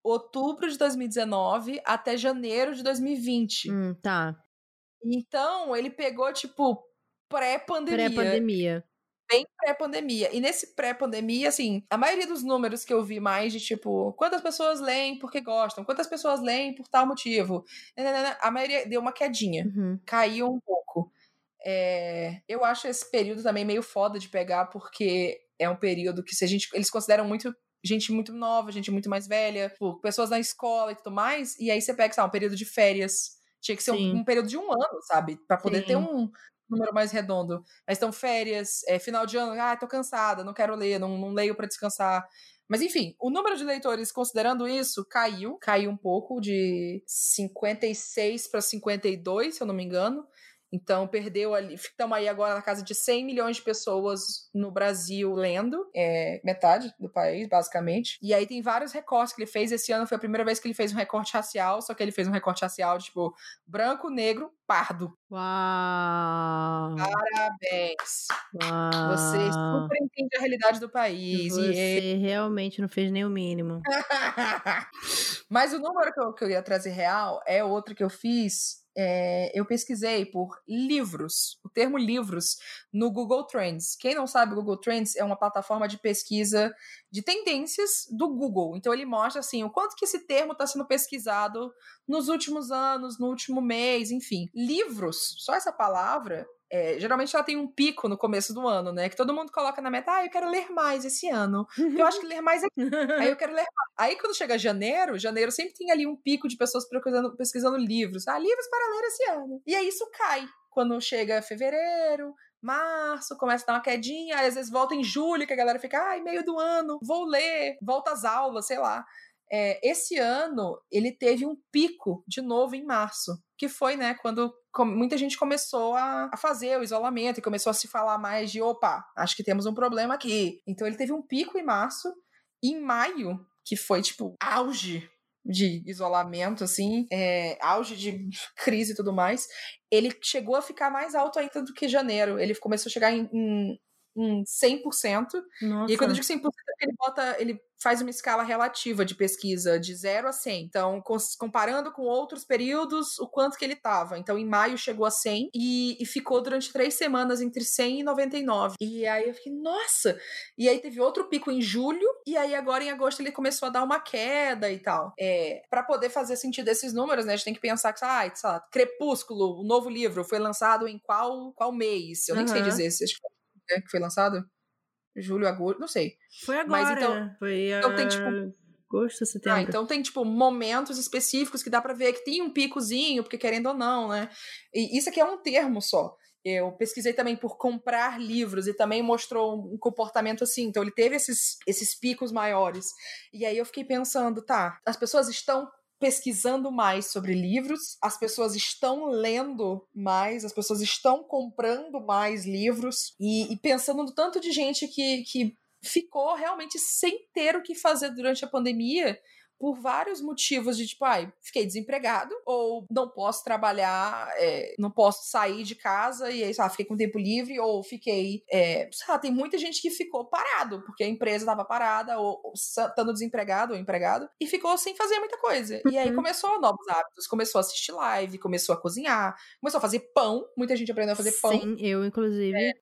outubro de 2019 até janeiro de 2020. Hum, tá. Então, ele pegou, tipo, pré-pandemia. Pré-pandemia. Bem pré-pandemia. E nesse pré-pandemia, assim, a maioria dos números que eu vi mais de, tipo, quantas pessoas leem porque gostam, quantas pessoas leem por tal motivo. Né, né, né, a maioria deu uma quedinha. Uhum. Caiu um pouco. É, eu acho esse período também meio foda de pegar, porque é um período que se a gente. Eles consideram muito gente muito nova, gente muito mais velha, tipo, pessoas na escola e tudo mais, e aí você pega, sabe, um período de férias. Tinha que ser um, um, período de um ano, sabe? para poder Sim. ter um número mais redondo. Mas estão férias, é, final de ano, ah, tô cansada, não quero ler, não, não leio para descansar. Mas enfim, o número de leitores, considerando isso, caiu. Caiu um pouco de 56 para 52, se eu não me engano. Então, perdeu ali. Estamos aí agora na casa de 100 milhões de pessoas no Brasil lendo, é metade do país, basicamente. E aí tem vários recortes que ele fez. Esse ano foi a primeira vez que ele fez um recorte racial, só que ele fez um recorte racial de, tipo, branco, negro, pardo. Uau! Parabéns! Uau. Você super entende a realidade do país. Você e... realmente não fez nem o mínimo. Mas o número que eu, que eu ia trazer real é outro que eu fiz é, eu pesquisei por livros, o termo livros, no Google Trends. Quem não sabe, o Google Trends é uma plataforma de pesquisa de tendências do Google. Então ele mostra assim o quanto que esse termo está sendo pesquisado nos últimos anos, no último mês, enfim. Livros, só essa palavra é, geralmente ela tem um pico no começo do ano, né? Que todo mundo coloca na meta, ah, eu quero ler mais esse ano. Eu acho que ler mais é. Aí eu quero ler mais. Aí quando chega janeiro, janeiro sempre tem ali um pico de pessoas pesquisando, pesquisando livros. Ah, livros para ler esse ano. E aí isso cai. Quando chega fevereiro, março, começa a dar uma quedinha, aí às vezes volta em julho, que a galera fica, ai, meio do ano, vou ler, volta às aulas, sei lá. É, esse ano ele teve um pico de novo em março, que foi, né, quando muita gente começou a, a, fazer o isolamento e começou a se falar mais de opa, acho que temos um problema aqui. Então ele teve um pico em março, e em maio, que foi tipo auge de isolamento, assim, é, auge de crise e tudo mais, ele chegou a ficar mais alto ainda do que janeiro. Ele começou a chegar em, em em 100%. Nossa. E quando eu digo 100%, é ele bota, ele faz uma escala relativa de pesquisa de 0 a 100. Então, comparando com outros períodos, o quanto que ele estava. Então, em maio chegou a 100 e, e, ficou durante três semanas entre 100 e 99. E aí eu fiquei, nossa! E aí teve outro pico em julho e aí agora em agosto ele começou a dar uma queda e tal. É, para poder fazer sentido desses números, né, a gente tem que pensar que, ah, sei lá, Crepúsculo, o novo livro, foi lançado em qual, qual mês? Eu nem uhum. sei dizer se acho que né, que foi lançado. Julho, agosto, não sei. Foi agora. Mas então, foi a... então tem tipo agosto, setembro. Ah, então tem tipo momentos específicos que dá para ver que tem um picozinho, porque querendo ou não, né? E isso aqui é um termo só. Eu pesquisei também por comprar livros e também mostrou um comportamento assim. Então ele teve esses, esses picos maiores. E aí eu fiquei pensando, tá, as pessoas estão pesquisando mais sobre livros, as pessoas estão lendo mais, as pessoas estão comprando mais livros e, e pensando no tanto de gente que, que ficou realmente sem ter o que fazer durante a pandemia por vários motivos de tipo, ai, fiquei desempregado, ou não posso trabalhar, é, não posso sair de casa, e aí, sei lá, fiquei com tempo livre, ou fiquei. É, sei lá, tem muita gente que ficou parado, porque a empresa estava parada, ou, ou estando desempregado ou empregado, e ficou sem fazer muita coisa. E aí uhum. começou novos hábitos, começou a assistir live, começou a cozinhar, começou a fazer pão, muita gente aprendeu a fazer pão. Sim, eu, inclusive. É,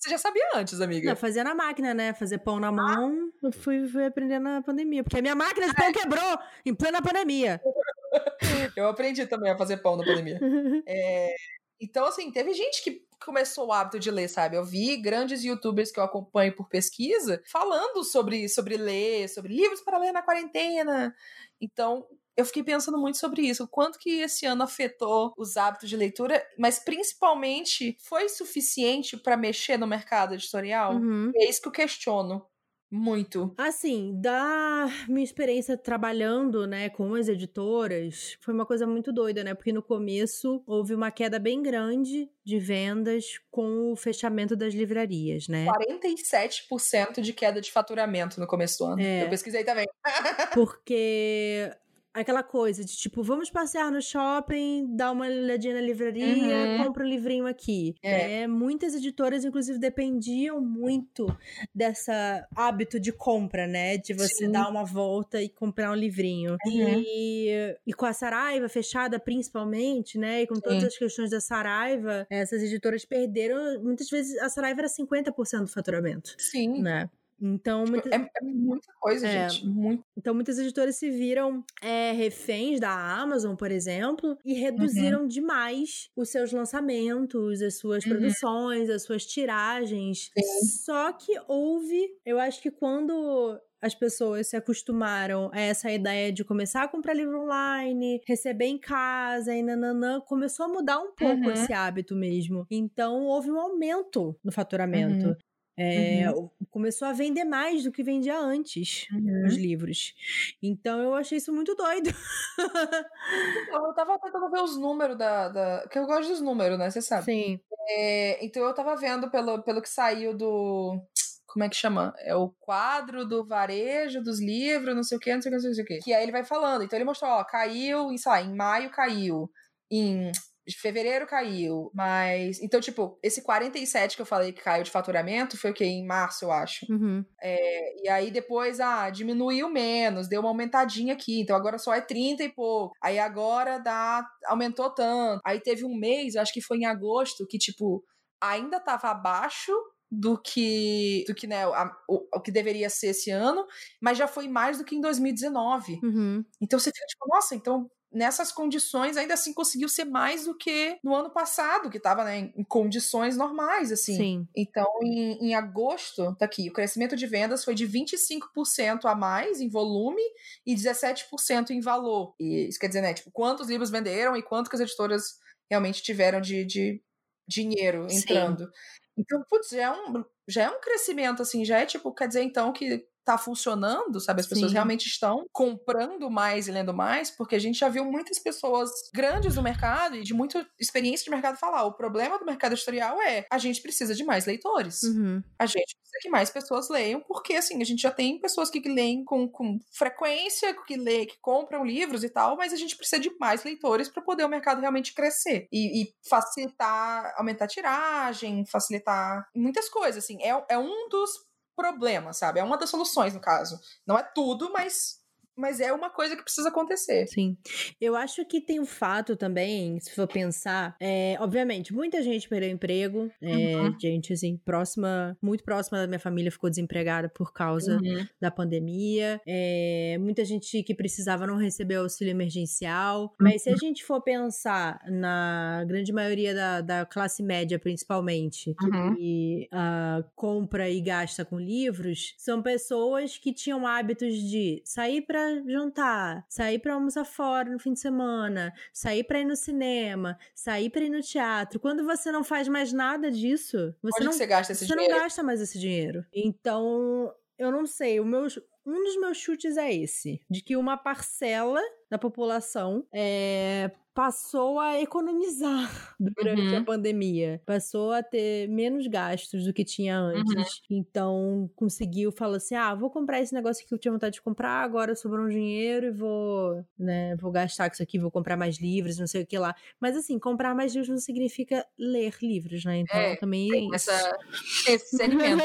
você já sabia antes, amiga? Não, fazia na máquina, né? Fazer pão na mão. Ah. Eu fui, fui aprender na pandemia. Porque a minha máquina de pão quebrou em plena pandemia. eu aprendi também a fazer pão na pandemia. é, então, assim, teve gente que começou o hábito de ler, sabe? Eu vi grandes youtubers que eu acompanho por pesquisa falando sobre, sobre ler, sobre livros para ler na quarentena. Então, eu fiquei pensando muito sobre isso, o quanto que esse ano afetou os hábitos de leitura, mas principalmente foi suficiente para mexer no mercado editorial? Uhum. É isso que eu questiono. Muito. Assim, da minha experiência trabalhando, né, com as editoras, foi uma coisa muito doida, né? Porque no começo houve uma queda bem grande de vendas com o fechamento das livrarias, né? 47% de queda de faturamento no começo do ano. É, Eu pesquisei também. porque aquela coisa de tipo, vamos passear no shopping, dar uma olhadinha na livraria, uhum. compra um livrinho aqui. É. é. Muitas editoras, inclusive, dependiam muito dessa hábito de compra, né? De você Sim. dar uma volta e comprar um livrinho. Uhum. E, e com a Saraiva fechada, principalmente, né? E com todas Sim. as questões da Saraiva, essas editoras perderam. Muitas vezes a Saraiva era 50% do faturamento. Sim. Né? Então, tipo, muita... é, é, muita coisa, é, gente. Muito. Então, muitas editoras se viram é, reféns da Amazon, por exemplo, e reduziram uhum. demais os seus lançamentos, as suas uhum. produções, as suas tiragens. Sim. Só que houve, eu acho que quando as pessoas se acostumaram a essa ideia de começar a comprar livro online, receber em casa e nananã, começou a mudar um pouco uhum. esse hábito mesmo. Então houve um aumento no faturamento. Uhum. É, uhum. Começou a vender mais do que vendia antes uhum. os livros. Então eu achei isso muito doido. então, eu tava tentando ver os números da, da. Que eu gosto dos números, né? Você sabe. Sim. É, então eu tava vendo pelo, pelo que saiu do. Como é que chama? É o quadro do varejo dos livros, não sei o que, não sei o que, não sei o que. Que aí ele vai falando. Então ele mostrou, ó, caiu, em, sei lá, em maio caiu. Em de fevereiro caiu, mas. Então, tipo, esse 47 que eu falei que caiu de faturamento foi o quê? Em março, eu acho. Uhum. É, e aí depois, ah, diminuiu menos, deu uma aumentadinha aqui. Então agora só é 30 e pouco. Aí agora dá. aumentou tanto. Aí teve um mês, acho que foi em agosto, que, tipo, ainda tava abaixo do que do que né a, o, o, que deveria ser esse ano, mas já foi mais do que em 2019. Uhum. Então você fica tipo, nossa, então nessas condições, ainda assim conseguiu ser mais do que no ano passado, que estava né, em condições normais, assim. Sim. Então, em, em agosto, tá aqui, o crescimento de vendas foi de 25% a mais em volume e 17% em valor. E isso quer dizer, né, tipo, quantos livros venderam e quanto que as editoras realmente tiveram de, de dinheiro entrando. Sim. Então, putz, já é um já é um crescimento, assim, já é tipo, quer dizer então que tá funcionando, sabe? As pessoas Sim. realmente estão comprando mais e lendo mais, porque a gente já viu muitas pessoas grandes no mercado e de muita experiência de mercado falar: o problema do mercado editorial é a gente precisa de mais leitores. Uhum. A gente precisa que mais pessoas leiam, porque assim, a gente já tem pessoas que leem com, com frequência, que lê, que compram livros e tal, mas a gente precisa de mais leitores para poder o mercado realmente crescer e, e facilitar, aumentar a tiragem, facilitar muitas coisas, assim. É, é um dos problemas, sabe? É uma das soluções, no caso. Não é tudo, mas mas é uma coisa que precisa acontecer. Sim. Eu acho que tem um fato também, se for pensar, é, obviamente, muita gente perdeu emprego, é, Uhum. gente, assim, próxima, muito próxima da minha família ficou desempregada por causa Uhum. da pandemia, é, muita gente que precisava não receber auxílio emergencial, mas se a gente for pensar na grande maioria da, da classe média, principalmente, Uhum. que ah, compra e gasta com livros, são pessoas que tinham hábitos de sair pra jantar, sair pra almoçar fora no fim de semana, sair pra ir no cinema, sair pra ir no teatro. Quando você não faz mais nada disso, você Onde não você gasta esse você dinheiro? não gasta mais esse dinheiro. Então, eu não sei. O meu, um dos meus chutes é esse: de que uma parcela da população é, passou a economizar durante Uhum. a pandemia. Passou a ter menos gastos do que tinha antes. Então, conseguiu falar assim: ah, vou comprar esse negócio que eu tinha vontade de comprar, agora sobrou um dinheiro e vou, né, vou gastar com isso aqui, vou comprar mais livros, não sei o que lá. Mas assim, comprar mais livros não significa ler livros, né? Então, É, também é Tem essa, esse segmento.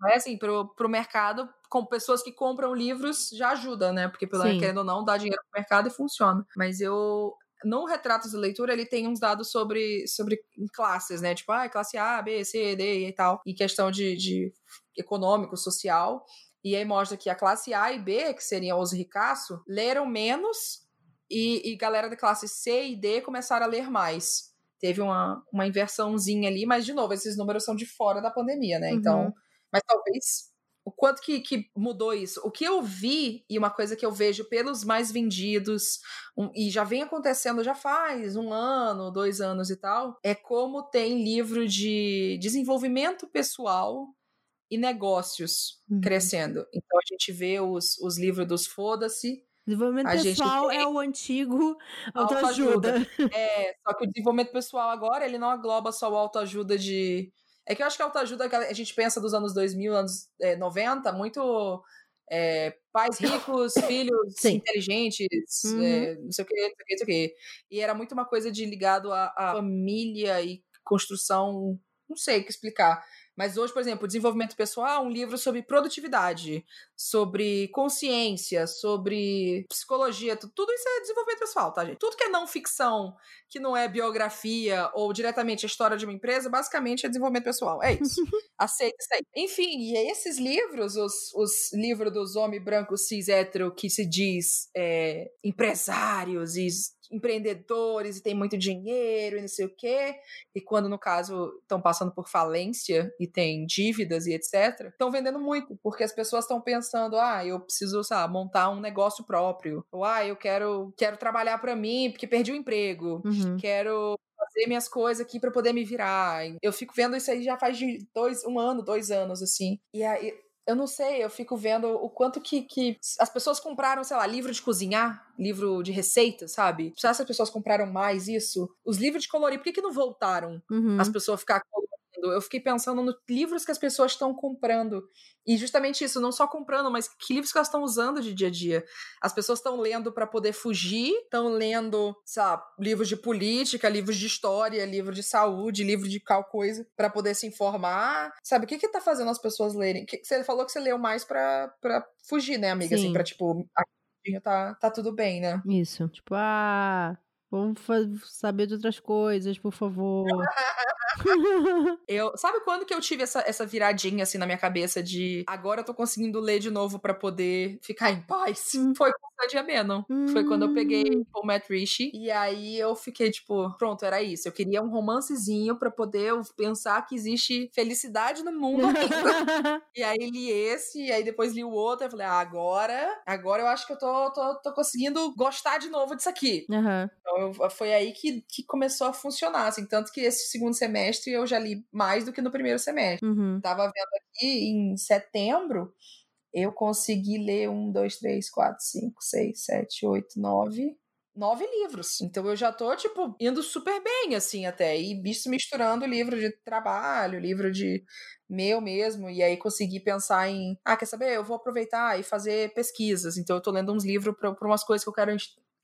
Mas assim, pro, pro mercado, com pessoas que compram livros, já ajuda, né? Porque, pelo Sim. querendo ou não, dá dinheiro pro mercado e funciona. Mas eu. No Retratos de Leitura, ele tem uns dados sobre, sobre classes, né? Tipo, ah, classe A, B, C, D e tal. E questão de, de econômico, social. E aí mostra que a classe A e B, que seriam os ricaços, leram menos e, e galera da classe C e D começaram a ler mais. Teve uma, uma inversãozinha ali, mas, de novo, esses números são de fora da pandemia, né? Uhum. Então, mas talvez o quanto que, que mudou isso. O que eu vi, e uma coisa que eu vejo pelos mais vendidos, um- e já vem acontecendo já faz um ano, dois anos e tal, é como tem livro de desenvolvimento pessoal e negócios Uhum. crescendo. Então a gente vê os, os livros dos Foda-se, Desenvolvimento A pessoal tem é o antigo autoajuda. autoajuda. É, só que o desenvolvimento pessoal agora, ele não engloba só o autoajuda de. É que eu acho que a autoajuda que a gente pensa dos anos 2000, anos é, 90, muito é, pais ricos, filhos Sim. inteligentes, Uhum. é, não sei o que, não sei o que, não sei o que. E era muito uma coisa de ligado à, à família e construção, não sei o que explicar. Mas hoje, por exemplo, desenvolvimento pessoal, um livro sobre produtividade, sobre consciência, sobre psicologia, tu- tudo isso é desenvolvimento pessoal, tá, gente? Tudo que é não ficção, que não é biografia ou diretamente a história de uma empresa, basicamente é desenvolvimento pessoal. É isso. Aceita isso aí. Enfim, e esses livros, os, os livros dos homens brancos cis hétero que se diz é, empresários e empreendedores e tem muito dinheiro e não sei o quê, e quando no caso estão passando por falência e tem dívidas e etc, estão vendendo muito, porque as pessoas estão pensando, ah, eu preciso, sabe, montar um negócio próprio, ou ah, eu quero, quero trabalhar para mim porque perdi o emprego, Uhum. quero fazer minhas coisas aqui para poder me virar. Eu fico vendo isso aí já faz de dois, um ano, dois anos, assim. E aí, eu não sei, eu fico vendo o quanto que, que as pessoas compraram, sei lá, livro de cozinhar, livro de receita, sabe? Será que as pessoas compraram mais isso? Os livros de colorir, por que, que não voltaram Uhum. as pessoas ficar colorindo? Eu fiquei pensando nos livros que as pessoas estão comprando. E justamente isso, não só comprando, mas que livros que elas estão usando de dia a dia. As pessoas estão lendo para poder fugir, estão lendo, sabe, livros de política, livros de história, livro de saúde, livro de qual coisa, para poder se informar. Sabe, o que que tá fazendo as pessoas lerem? Que- Você falou que você leu mais pra, pra fugir, né, amiga? Assim, Sim. pra tipo, tá, tá tudo bem, né? Isso. Tipo, ah, vamos saber de outras coisas, por favor. Eu, sabe quando que eu tive essa, essa viradinha assim na minha cabeça de agora eu tô conseguindo ler de novo pra poder ficar em paz? Hum. Foi com Menon. Foi quando eu peguei Hum. o Matt Rishi e aí eu fiquei tipo, pronto, era isso. Eu queria um romancezinho pra poder pensar que existe felicidade no mundo ainda. e aí li esse, e aí depois li o outro, eu falei, ah, agora, agora eu acho que eu tô, tô, tô conseguindo gostar de novo disso aqui. Aham. Então eu- foi aí que, que começou a funcionar, assim, tanto que esse segundo semestre eu já li mais do que no primeiro semestre. Uhum. Tava vendo aqui em setembro, eu consegui ler um, dois, três, quatro, cinco, seis, sete, oito, nove. Nove livros. Então eu já tô, tipo, indo super bem, assim, até. E bicho misturando livro de trabalho, livro de meu mesmo. E aí consegui pensar em, ah, quer saber? Eu vou aproveitar e fazer pesquisas. Então eu tô lendo uns livros para umas coisas que eu quero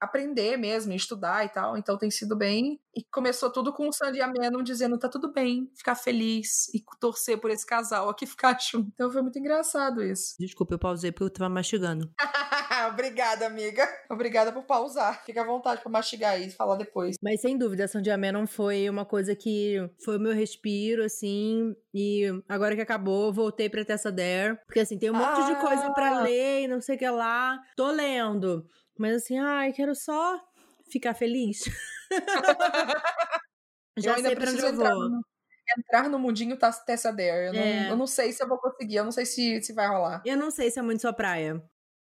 aprender mesmo, estudar e tal. Então tem sido bem. E começou tudo com o Sandy Amenon dizendo: tá tudo bem, ficar feliz e torcer por esse casal aqui ficar junto. Então foi muito engraçado isso. Desculpa, eu pausei porque eu tava mastigando. Obrigada, amiga. Obrigada por pausar. Fica à vontade pra mastigar e falar depois. Mas sem dúvida, Sandy Amenon foi uma coisa que foi o meu respiro, assim. E agora que acabou, voltei pra Tessa Dare. Porque assim, tem um monte ah. de coisa para ler e não sei o que lá. Tô lendo. Mas assim, ai, quero só ficar feliz. Já eu ainda sei pra onde eu vou. No, entrar no mundinho tá Tessa Dare. Eu, é. não, eu não sei se eu vou conseguir, eu não sei se, se vai rolar. Eu não sei se é muito sua praia.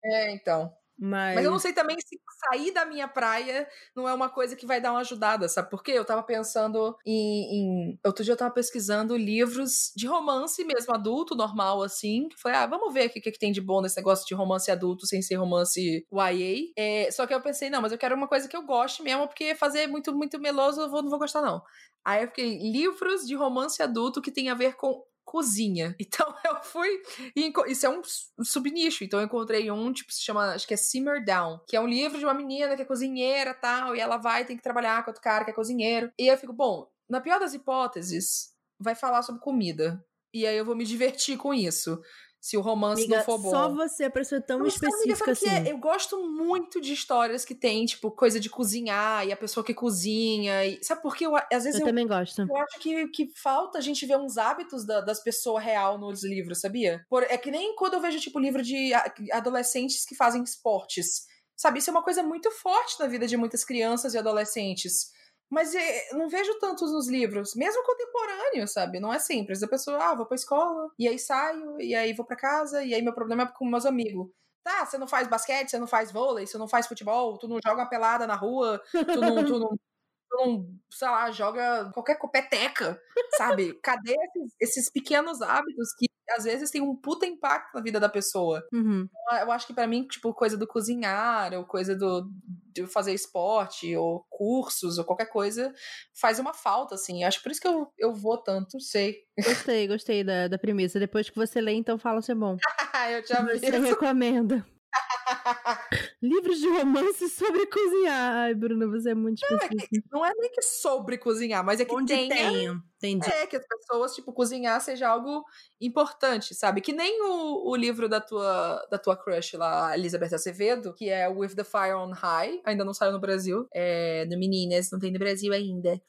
É, então. Mas... Mas eu não sei também se sair da minha praia não é uma coisa que vai dar uma ajudada, sabe por quê? Eu tava pensando em. em... Outro dia eu tava pesquisando livros de romance mesmo, adulto, normal, assim. Falei, ah, vamos ver o que, que tem de bom nesse negócio de romance adulto sem ser romance YA. É, só que eu pensei, não, mas eu quero uma coisa que eu goste mesmo, porque fazer muito, muito meloso eu vou, não vou gostar, não. Aí eu fiquei, livros de romance adulto que tem a ver com cozinha. Então eu fui. E isso é um subnicho. Então eu encontrei um, tipo, se chama, acho que é Simmer Down, que é um livro de uma menina que é cozinheira tal, e ela vai tem que trabalhar com outro cara que é cozinheiro. E eu fico, bom, na pior das hipóteses, vai falar sobre comida. E aí eu vou me divertir com isso se o romance amiga, não for bom. Só você, pra ser tão específica assim. É? Eu gosto muito de histórias que tem, tipo, coisa de cozinhar e a pessoa que cozinha. E... Sabe por quê? Eu, às vezes eu, eu, também gosto. Eu acho que, que falta a gente ver uns hábitos da, das pessoas real nos livros, sabia? Por, é que nem quando eu vejo, tipo, livro de adolescentes que fazem esportes. Sabe, isso é uma coisa muito forte na vida de muitas crianças e adolescentes mas é, não vejo tantos nos livros, mesmo contemporâneos, sabe? Não é simples. A pessoa, ah, vou pra escola, e aí saio, e aí vou para casa, e aí meu problema é com meus amigos. Tá, você não faz basquete, você não faz vôlei, você não faz futebol, tu não joga uma pelada na rua, tu não, tu não, tu não sei lá, joga qualquer copeteca, sabe? Cadê esses, esses pequenos hábitos que às vezes tem um puta impacto na vida da pessoa. Uhum. Então, eu acho que para mim, tipo, coisa do cozinhar, ou coisa do de fazer esporte, ou cursos, ou qualquer coisa, faz uma falta, assim. Acho por isso que eu, eu vou tanto, sei. Gostei, gostei da, da premissa. Depois que você lê, então fala se é bom. eu te aviso. Você recomenda. Livros de romance sobre cozinhar. Ai, Bruna, você é muito não, é que, não é nem que sobre cozinhar, mas é que Onde tenha, tem. Entendi. É, que as pessoas, tipo, cozinhar seja algo importante, sabe? Que nem o, o livro da tua, da tua crush lá, Elizabeth Acevedo, que é With the Fire on High, ainda não saiu no Brasil. É, no Meninas, não tem no Brasil ainda.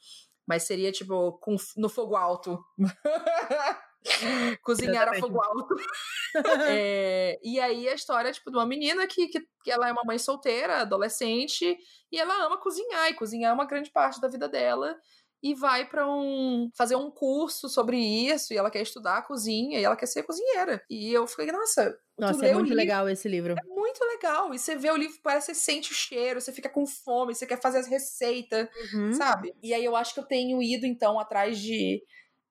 Mas seria, tipo, com, no fogo alto. Cozinhar a fogo alto. é, e aí a história, tipo, de uma menina que, que, que ela é uma mãe solteira, adolescente, e ela ama cozinhar, e cozinhar é uma grande parte da vida dela e vai para um fazer um curso sobre isso e ela quer estudar a cozinha e ela quer ser cozinheira. E eu fiquei, nossa, nossa, é muito livro, legal esse livro. É muito legal. E você vê o livro, parece que você sente o cheiro, você fica com fome, você quer fazer as receitas, uhum. sabe? E aí eu acho que eu tenho ido então atrás de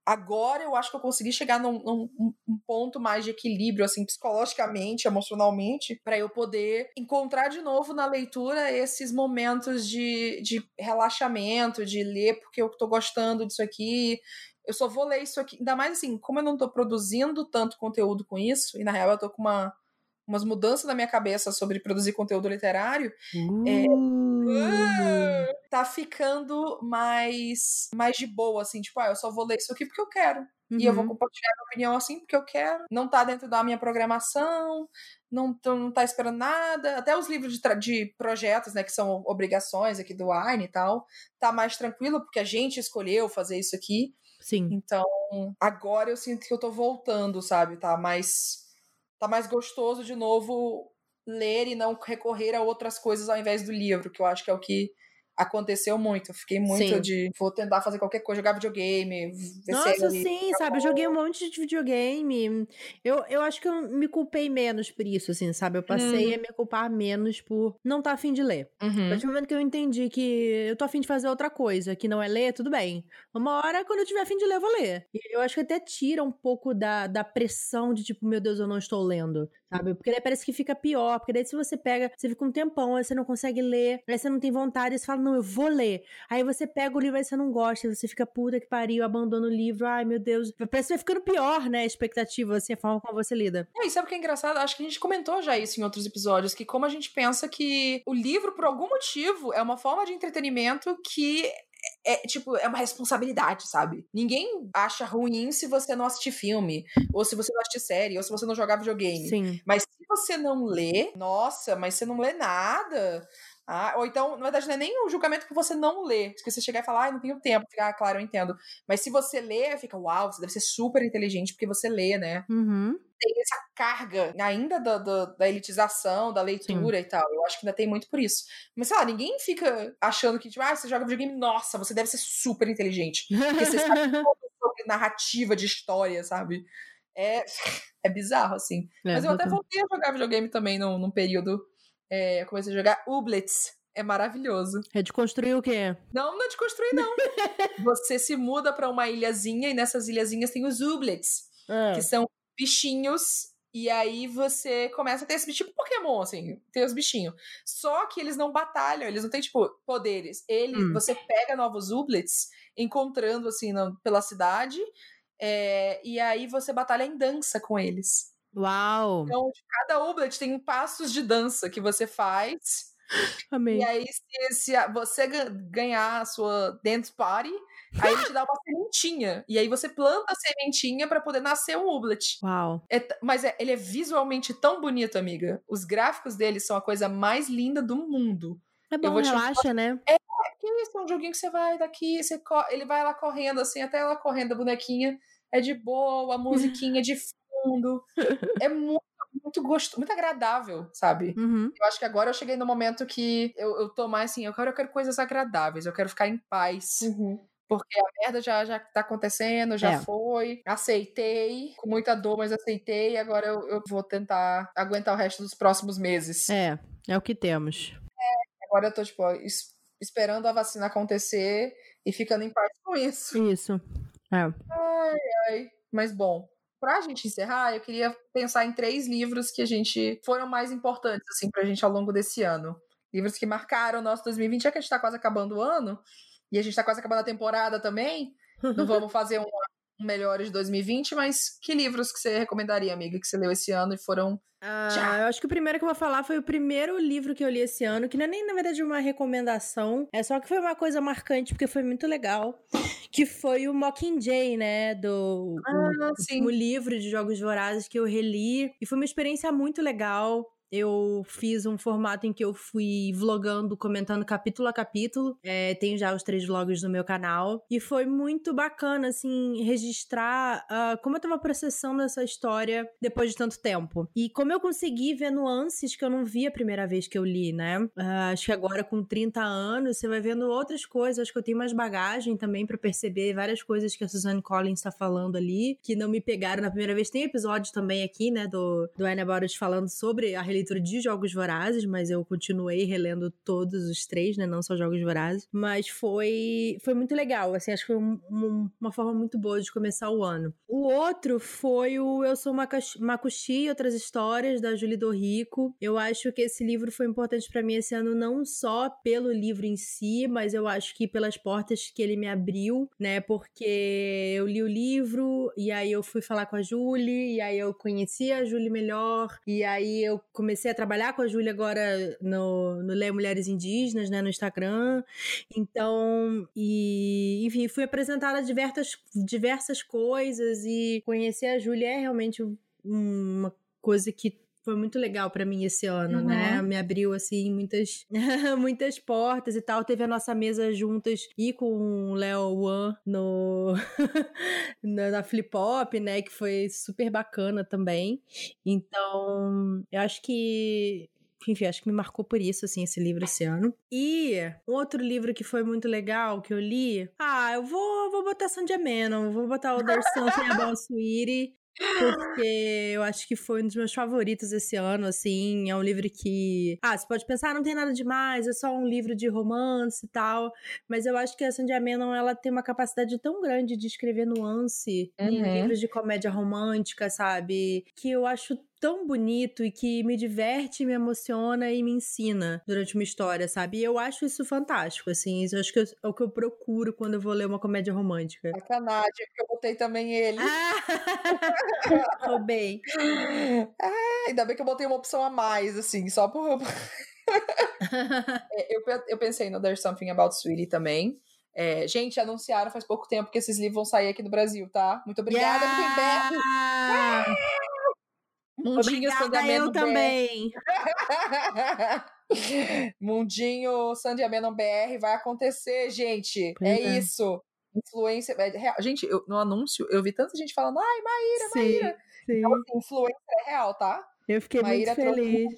agora eu acho que eu consegui chegar num, num um ponto mais de equilíbrio, assim, psicologicamente, emocionalmente, para eu poder encontrar de novo na leitura esses momentos de, de relaxamento, de ler porque eu tô gostando disso aqui. Eu só vou ler isso aqui. Ainda mais assim, como eu não tô produzindo tanto conteúdo com isso, e na real eu tô com uma umas mudanças na minha cabeça sobre produzir conteúdo literário, é, uh. é, tá ficando mais, mais de boa, assim, tipo, ah, eu só vou ler isso aqui porque eu quero. Uhum. E eu vou uhum. compartilhar minha opinião assim porque eu quero. Não tá dentro da minha programação, não, tô, não tá esperando nada. Até os livros de, de projetos, né, que são obrigações aqui do Wine e tal, tá mais tranquilo porque a gente escolheu fazer isso aqui. Sim. Então, agora eu sinto que eu tô voltando, sabe? Tá mais tá mais gostoso de novo ler e não recorrer a outras coisas ao invés do livro, que eu acho que é o que aconteceu muito. Eu fiquei muito sim. de vou tentar fazer qualquer coisa, jogar videogame. Nossa, sim, sabe? Eu joguei um monte de videogame. Eu, eu acho que eu me culpei menos por isso, assim, sabe? Eu passei a me culpar menos por não estar tá afim de ler. Uhum. A partir do momento que eu entendi que eu tô afim de fazer outra coisa, que não é ler, tudo bem. Uma hora, quando eu tiver afim de ler, eu vou ler. E eu acho que até tira um pouco da, da pressão de tipo, meu Deus, eu não estou lendo. Sabe? Porque daí parece que fica pior, porque daí se você pega, você fica um tempão, aí você não consegue ler, aí você não tem vontade, aí você fala, não, eu vou ler. Aí você pega o livro, aí você não gosta, você fica puta que pariu, abandona o livro, ai meu Deus. Parece que vai ficando pior, né, a expectativa, assim, a forma como você lida. É, e sabe o que é engraçado? Acho que a gente comentou já isso em outros episódios, que como a gente pensa que o livro, por algum motivo, é uma forma de entretenimento que é, tipo, é uma responsabilidade, sabe? Ninguém acha ruim se você não assistir filme, ou se você não assistir série, ou se você não jogar videogame. Sim. Mas se você não lê, nossa, mas você não lê nada. Ah, ou então, na verdade, não é nem um julgamento que você não lê. Que você chegar e falar, ah, não tenho tempo. Fica, ah, claro, eu entendo. Mas se você lê, fica, uau, você deve ser super inteligente porque você lê, né? Uhum. Tem essa carga ainda da, da, da elitização, da leitura Sim. e tal. Eu acho que ainda tem muito por isso. Mas, sei lá, ninguém fica achando que, tipo, ah, você joga videogame, nossa, você deve ser super inteligente. Porque você sabe sobre narrativa de história, sabe? É, é bizarro, assim. É, Mas eu até voltei a jogar videogame também num, num período é, comecei a jogar Ublets. É maravilhoso. É de construir o quê? Não, não é de construir, não. Você se muda para uma ilhazinha e nessas ilhazinhas tem os Ublets, ah. que são bichinhos e aí você começa a ter esse tipo Pokémon, assim, tem os bichinhos. Só que eles não batalham, eles não têm, tipo, poderes. Ele, hum. você pega novos Ublets, encontrando, assim, no, pela cidade, é, e aí você batalha em dança com eles. Uau! Então, cada Ublet tem passos de dança que você faz. Amei. E aí, se, se você ganhar a sua dance party, aí ele te dá uma sementinha. E aí você planta a sementinha para poder nascer um Ublet. Uau. É, mas é, ele é visualmente tão bonito, amiga. Os gráficos dele são a coisa mais linda do mundo. É bom, relaxa, te... né? É, que isso, é um joguinho que você vai daqui, você co... ele vai lá correndo, assim, até ela correndo, a bonequinha é de boa, a musiquinha de mundo. É muito, muito gostoso, muito agradável, sabe? Uhum. Eu acho que agora eu cheguei no momento que eu, eu tô mais assim, eu quero, eu quero coisas agradáveis, eu quero ficar em paz. Uhum. Porque a merda já, já tá acontecendo, já é. foi. Aceitei, com muita dor, mas aceitei. Agora eu, eu vou tentar aguentar o resto dos próximos meses. É, é o que temos. É, agora eu tô, tipo, esperando a vacina acontecer e ficando em paz com isso. Isso. É. Ai, ai. Mas bom, Pra gente encerrar, eu queria pensar em três livros que a gente foram mais importantes, assim, pra gente ao longo desse ano. Livros que marcaram o nosso 2020, já que a gente tá quase acabando o ano, e a gente tá quase acabando a temporada também. Não vamos fazer um, um melhor de 2020, mas que livros que você recomendaria, amiga, que você leu esse ano e foram ah, eu acho que o primeiro que eu vou falar foi o primeiro livro que eu li esse ano, que não é nem, na verdade, uma recomendação, é só que foi uma coisa marcante, porque foi muito legal, que foi o Mockingjay, né, do ah, o último livro de Jogos Vorazes que eu reli, e foi uma experiência muito legal, eu fiz um formato em que eu fui vlogando, comentando capítulo a capítulo. É, tenho já os três vlogs no meu canal. E foi muito bacana, assim, registrar uh, como eu tava processando essa história depois de tanto tempo. E como eu consegui ver nuances que eu não vi a primeira vez que eu li, né? Uh, acho que agora com 30 anos você vai vendo outras coisas. Acho que eu tenho mais bagagem também para perceber várias coisas que a Suzanne Collins tá falando ali, que não me pegaram na primeira vez. Tem episódio também aqui, né, do, do Anna About falando sobre a releitura de Jogos Vorazes, mas eu continuei relendo todos os três, né? Não só Jogos Vorazes. Mas foi, foi muito legal, assim, acho que foi um, um, uma forma muito boa de começar o ano. O outro foi o Eu Sou Makushi e Outras Histórias, da Julie Rico. Eu acho que esse livro foi importante para mim esse ano, não só pelo livro em si, mas eu acho que pelas portas que ele me abriu, né? Porque eu li o livro e aí eu fui falar com a Julie, e aí eu conheci a Julie melhor, e aí eu comecei a trabalhar com a Júlia agora no, no Leia Mulheres Indígenas, né, no Instagram. Então, e enfim, fui apresentada a diversas, diversas coisas e conhecer a Júlia é realmente uma coisa que foi muito legal para mim esse ano, né? uhum. né? Me abriu assim muitas muitas portas e tal. Teve a nossa mesa juntas e com o Léo Wan no na, na Flip Hop, né, que foi super bacana também. Então, eu acho que enfim, acho que me marcou por isso, assim, esse livro esse ano. E um outro livro que foi muito legal, que eu li, ah, eu vou, vou botar Sandy Menon, vou botar o Something About Sweetie, porque eu acho que foi um dos meus favoritos esse ano, assim. É um livro que. Ah, você pode pensar, ah, não tem nada demais, é só um livro de romance e tal. Mas eu acho que a Sandy Menon, ela tem uma capacidade tão grande de escrever nuance uhum. em livros de comédia romântica, sabe? Que eu acho tão bonito e que me diverte, me emociona e me ensina durante uma história, sabe? E eu acho isso fantástico, assim. Isso acho que é o que eu procuro quando eu vou ler uma comédia romântica. Sacanagem, que eu botei também ele. Ah! Roubei. Ah, ainda bem que eu botei uma opção a mais, assim, só por. É, eu, eu pensei no There's Something About Sweetie também. É, gente, anunciaram faz pouco tempo que esses livros vão sair aqui no Brasil, tá? Muito obrigada, yeah! Mundinho Obrigada, eu também. Mundinho Sandy BR vai acontecer, gente. É, é, isso. Influência. É real. Gente, eu, no anúncio, eu vi tanta gente falando, ai, Maíra, sim, Maíra. Sim. Então, assim, influência é real, tá? Eu fiquei Maíra muito feliz.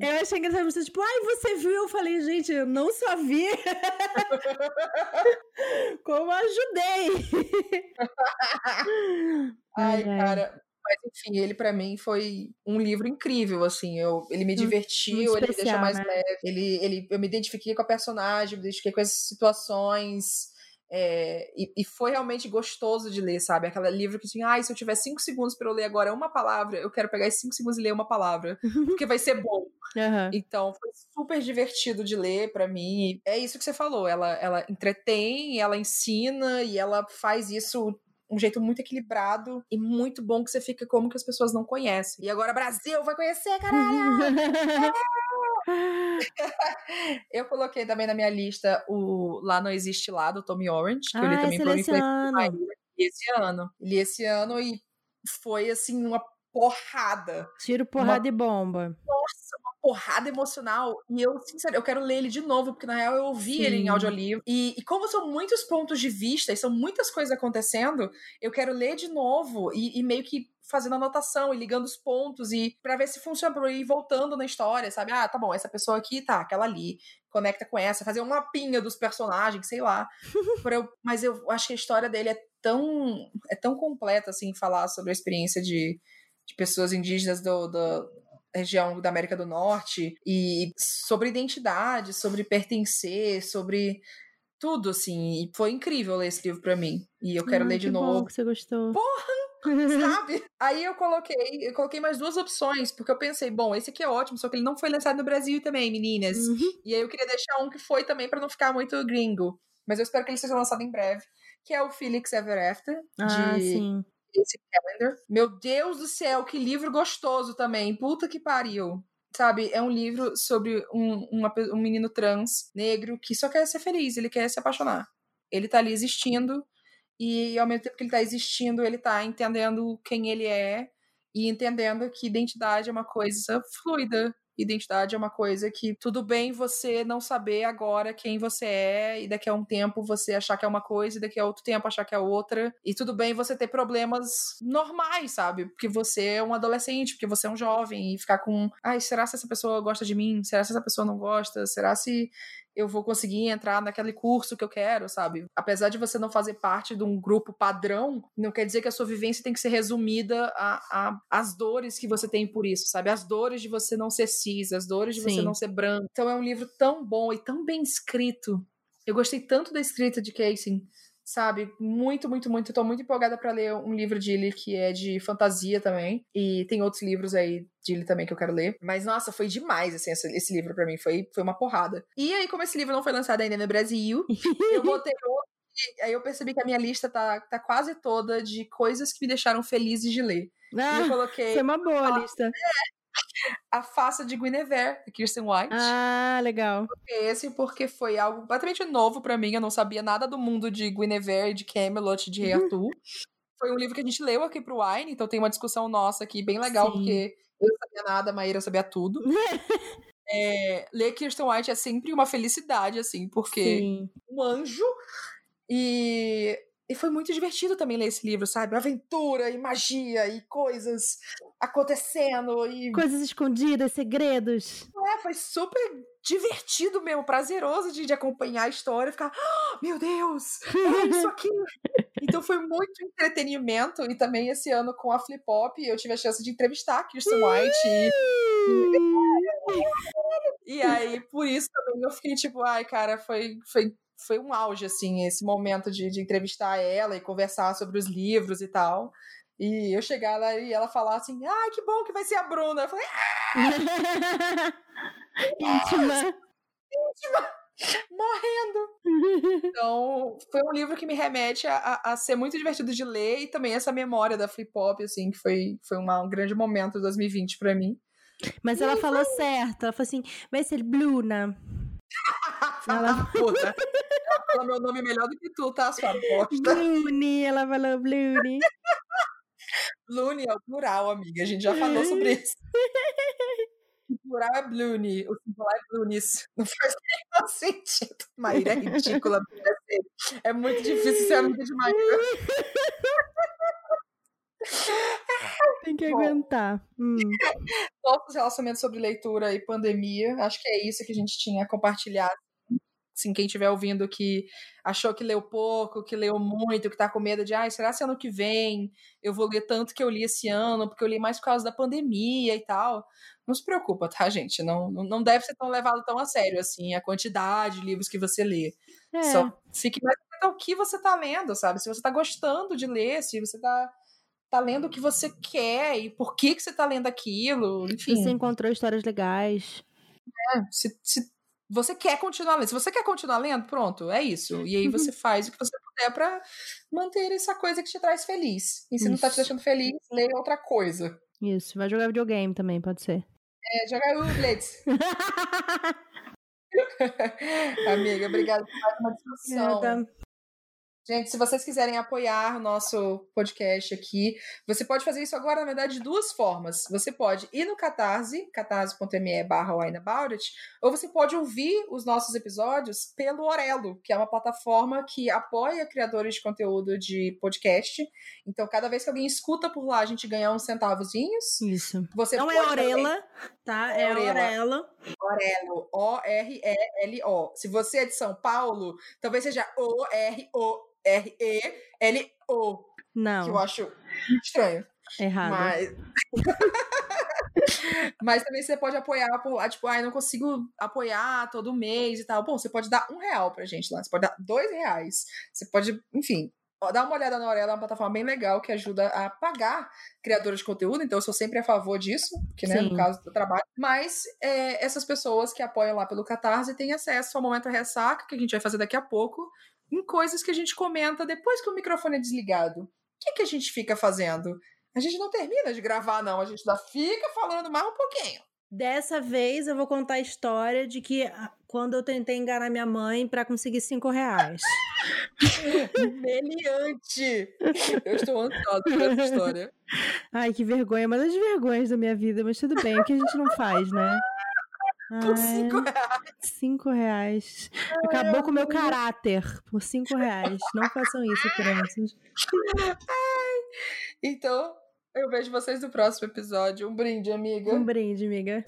Eu achei engraçado você, tipo, ai, você viu? Eu falei, gente, eu não só vi. Como ajudei. ai, cara. Mas enfim, ele para mim foi um livro incrível, assim. Eu, ele me divertiu, ele me deixou mais né? leve. Ele, ele, eu me identifiquei com a personagem, me identifiquei com as situações. É, e, e, foi realmente gostoso de ler, sabe? Aquele livro que tinha, ai, se eu tiver cinco segundos para eu ler agora uma palavra, eu quero pegar esses cinco segundos e ler uma palavra, porque vai ser bom. Uhum. Então, foi super divertido de ler para mim. É isso que você falou, ela, ela entretém, ela ensina e ela faz isso um jeito muito equilibrado e muito bom que você fica como que as pessoas não conhecem. E agora Brasil vai conhecer, caralho! eu coloquei também na minha lista o Lá Não Existe Lá, do Tommy Orange, que ah, eu li também influência esse ano. Li esse ano e foi assim uma porrada. Tiro, porrada uma... e bomba. Porrada emocional. E eu, sinceramente, eu quero ler ele de novo, porque na real eu ouvi Sim. ele em audiolivro. E, e como são muitos pontos de vista e são muitas coisas acontecendo, eu quero ler de novo e, e meio que fazendo anotação e ligando os pontos e para ver se funciona para ir voltando na história, sabe? Ah, tá bom, essa pessoa aqui tá, aquela ali, conecta com essa, fazer um mapinha dos personagens, sei lá. eu, mas eu acho que a história dele é tão é tão completa assim falar sobre a experiência de de pessoas indígenas do, do região da América do Norte e sobre identidade, sobre pertencer, sobre tudo assim. E foi incrível ler esse livro para mim. E eu quero ler de novo. Bom que você gostou. Porra! Sabe? Aí eu coloquei, eu coloquei mais duas opções, porque eu pensei, bom, esse aqui é ótimo, só que ele não foi lançado no Brasil também, meninas. Uhum. E aí eu queria deixar um que foi também para não ficar muito gringo. Mas eu espero que ele seja lançado em breve, que é o Felix Ever After, ah, de sim esse calendar. Meu Deus do céu, que livro gostoso também. Puta que pariu. Sabe, é um livro sobre um, uma, um menino trans, negro, que só quer ser feliz, ele quer se apaixonar. Ele tá ali existindo, e ao mesmo tempo que ele tá existindo, ele tá entendendo quem ele é e entendendo que identidade é uma coisa fluida, identidade é uma coisa que tudo bem você não saber agora quem você é e daqui a um tempo você achar que é uma coisa e daqui a outro tempo achar que é outra. E tudo bem você ter problemas normais, sabe? Porque você é um adolescente, porque você é um jovem e ficar com, ai, será se essa pessoa gosta de mim? Será se essa pessoa não gosta? Será se eu vou conseguir entrar naquele curso que eu quero, sabe? Apesar de você não fazer parte de um grupo padrão, não quer dizer que a sua vivência tem que ser resumida as dores que você tem por isso, sabe? As dores de você não ser cis, as dores de Sim. você não ser branco. Então é um livro tão bom e tão bem escrito. Eu gostei tanto da escrita de Casey sabe? Muito, muito, muito. Tô muito empolgada para ler um livro de ele que é de fantasia também. E tem outros livros aí de ele também que eu quero ler. Mas, nossa, foi demais, assim, esse, esse livro para mim. Foi, foi uma porrada. E aí, como esse livro não foi lançado ainda no Brasil, eu botei outro. Aí eu percebi que a minha lista tá, tá quase toda de coisas que me deixaram felizes de ler. Ah, eu coloquei. Foi uma boa a, lista. É, a Faça de Guinevere, de Kirsten White. Ah, legal. Esse porque foi algo completamente novo para mim, eu não sabia nada do mundo de Guinevere, de Camelot, de Rei uhum. Arthur. foi um livro que a gente leu aqui pro Wine, então tem uma discussão nossa aqui bem legal, Sim. porque eu não sabia nada, a Maíra sabia tudo. é, ler Kirsten White é sempre uma felicidade, assim, porque Sim. um anjo e e foi muito divertido também ler esse livro, sabe? Aventura e magia e coisas acontecendo e. Coisas escondidas, segredos. É, foi super divertido mesmo, prazeroso de, de acompanhar a história, ficar, oh, meu Deus, é isso aqui. então foi muito entretenimento e também esse ano com a Flip Pop eu tive a chance de entrevistar a Kirsten White. e... e aí, por isso também eu fiquei tipo, ai, cara, foi, foi foi um auge, assim, esse momento de, de entrevistar ela e conversar sobre os livros e tal. E eu chegar lá e ela falar assim: ai, que bom que vai ser a Bruna. Eu falei: ah! íntima. íntima. Morrendo. Então, foi um livro que me remete a, a, a, ser muito divertido de ler e também essa memória da flip pop, assim, que foi, foi uma, um grande momento de 2020 para mim. Mas e ela falou foi... certo, ela falou assim: vai ser Bluna. ela... Puta. falou meu nome melhor do que tu, tá, sua bosta? Blune, ela falou Blune. Blune é o plural, amiga. A gente já falou sobre isso. O plural é Blune, o singular é Blunis. Não faz nenhum sentido. Maíra é ridícula. É muito difícil ser amiga de Maíra. Tem que Bom, aguentar. Hum. Nossos relacionamentos sobre leitura e pandemia. Acho que é isso que a gente tinha compartilhado assim, quem estiver ouvindo que achou que leu pouco, que leu muito, que tá com medo de, ai, será que ano que vem eu vou ler tanto que eu li esse ano, porque eu li mais por causa da pandemia e tal. Não se preocupa, tá, gente? Não, não deve ser tão levado tão a sério, assim, a quantidade de livros que você lê. É. Só fique mais atento ao que você tá lendo, sabe? Se você tá gostando de ler, se você tá tá lendo o que você quer e por que que você tá lendo aquilo, enfim. Se você encontrou histórias legais. É, se, se você quer continuar lendo. Se você quer continuar lendo, pronto, é isso. E aí você faz o que você puder para manter essa coisa que te traz feliz. E se isso. não tá te deixando feliz, leia outra coisa. Isso, vai jogar videogame também, pode ser. É, jogar o Blitz. Amiga, obrigada por mais uma discussão. Gente, se vocês quiserem apoiar o nosso podcast aqui, você pode fazer isso agora, na verdade, de duas formas. Você pode ir no Catarse, catarse.me barra ou você pode ouvir os nossos episódios pelo Orelo, que é uma plataforma que apoia criadores de conteúdo de podcast. Então, cada vez que alguém escuta por lá, a gente ganha uns centavozinhos. Isso. Você Não é Orela, também... tá? É, é Orelo. Orelo. Se você é de São Paulo, talvez seja O-R-O R-E-L-O. Não. Que eu acho estranho. Errado. Mas. Mas também você pode apoiar por lá, tipo, ai, ah, não consigo apoiar todo mês e tal. Bom, você pode dar um real pra gente lá, você pode dar dois reais. Você pode, enfim, dá uma olhada na Aurela, é uma plataforma bem legal que ajuda a pagar criadores de conteúdo, então eu sou sempre a favor disso, que né, no caso do trabalho. Mas é, essas pessoas que apoiam lá pelo Catarse têm acesso ao Momento Ressaca, que a gente vai fazer daqui a pouco, em coisas que a gente comenta depois que o microfone é desligado. O que, que a gente fica fazendo? A gente não termina de gravar, não. A gente ainda fica falando mais um pouquinho. Dessa vez eu vou contar a história de que ah, quando eu tentei enganar minha mãe para conseguir cinco reais. Meliante! Eu estou ansiosa por essa história. Ai, que vergonha, uma das vergonhas da minha vida, mas tudo bem, o que a gente não faz, né? Por cinco reais. Cinco reais. Acabou com o meu caráter por cinco reais. Não façam isso, crianças. Então, eu vejo vocês no próximo episódio. Um brinde, amiga. Um brinde, amiga.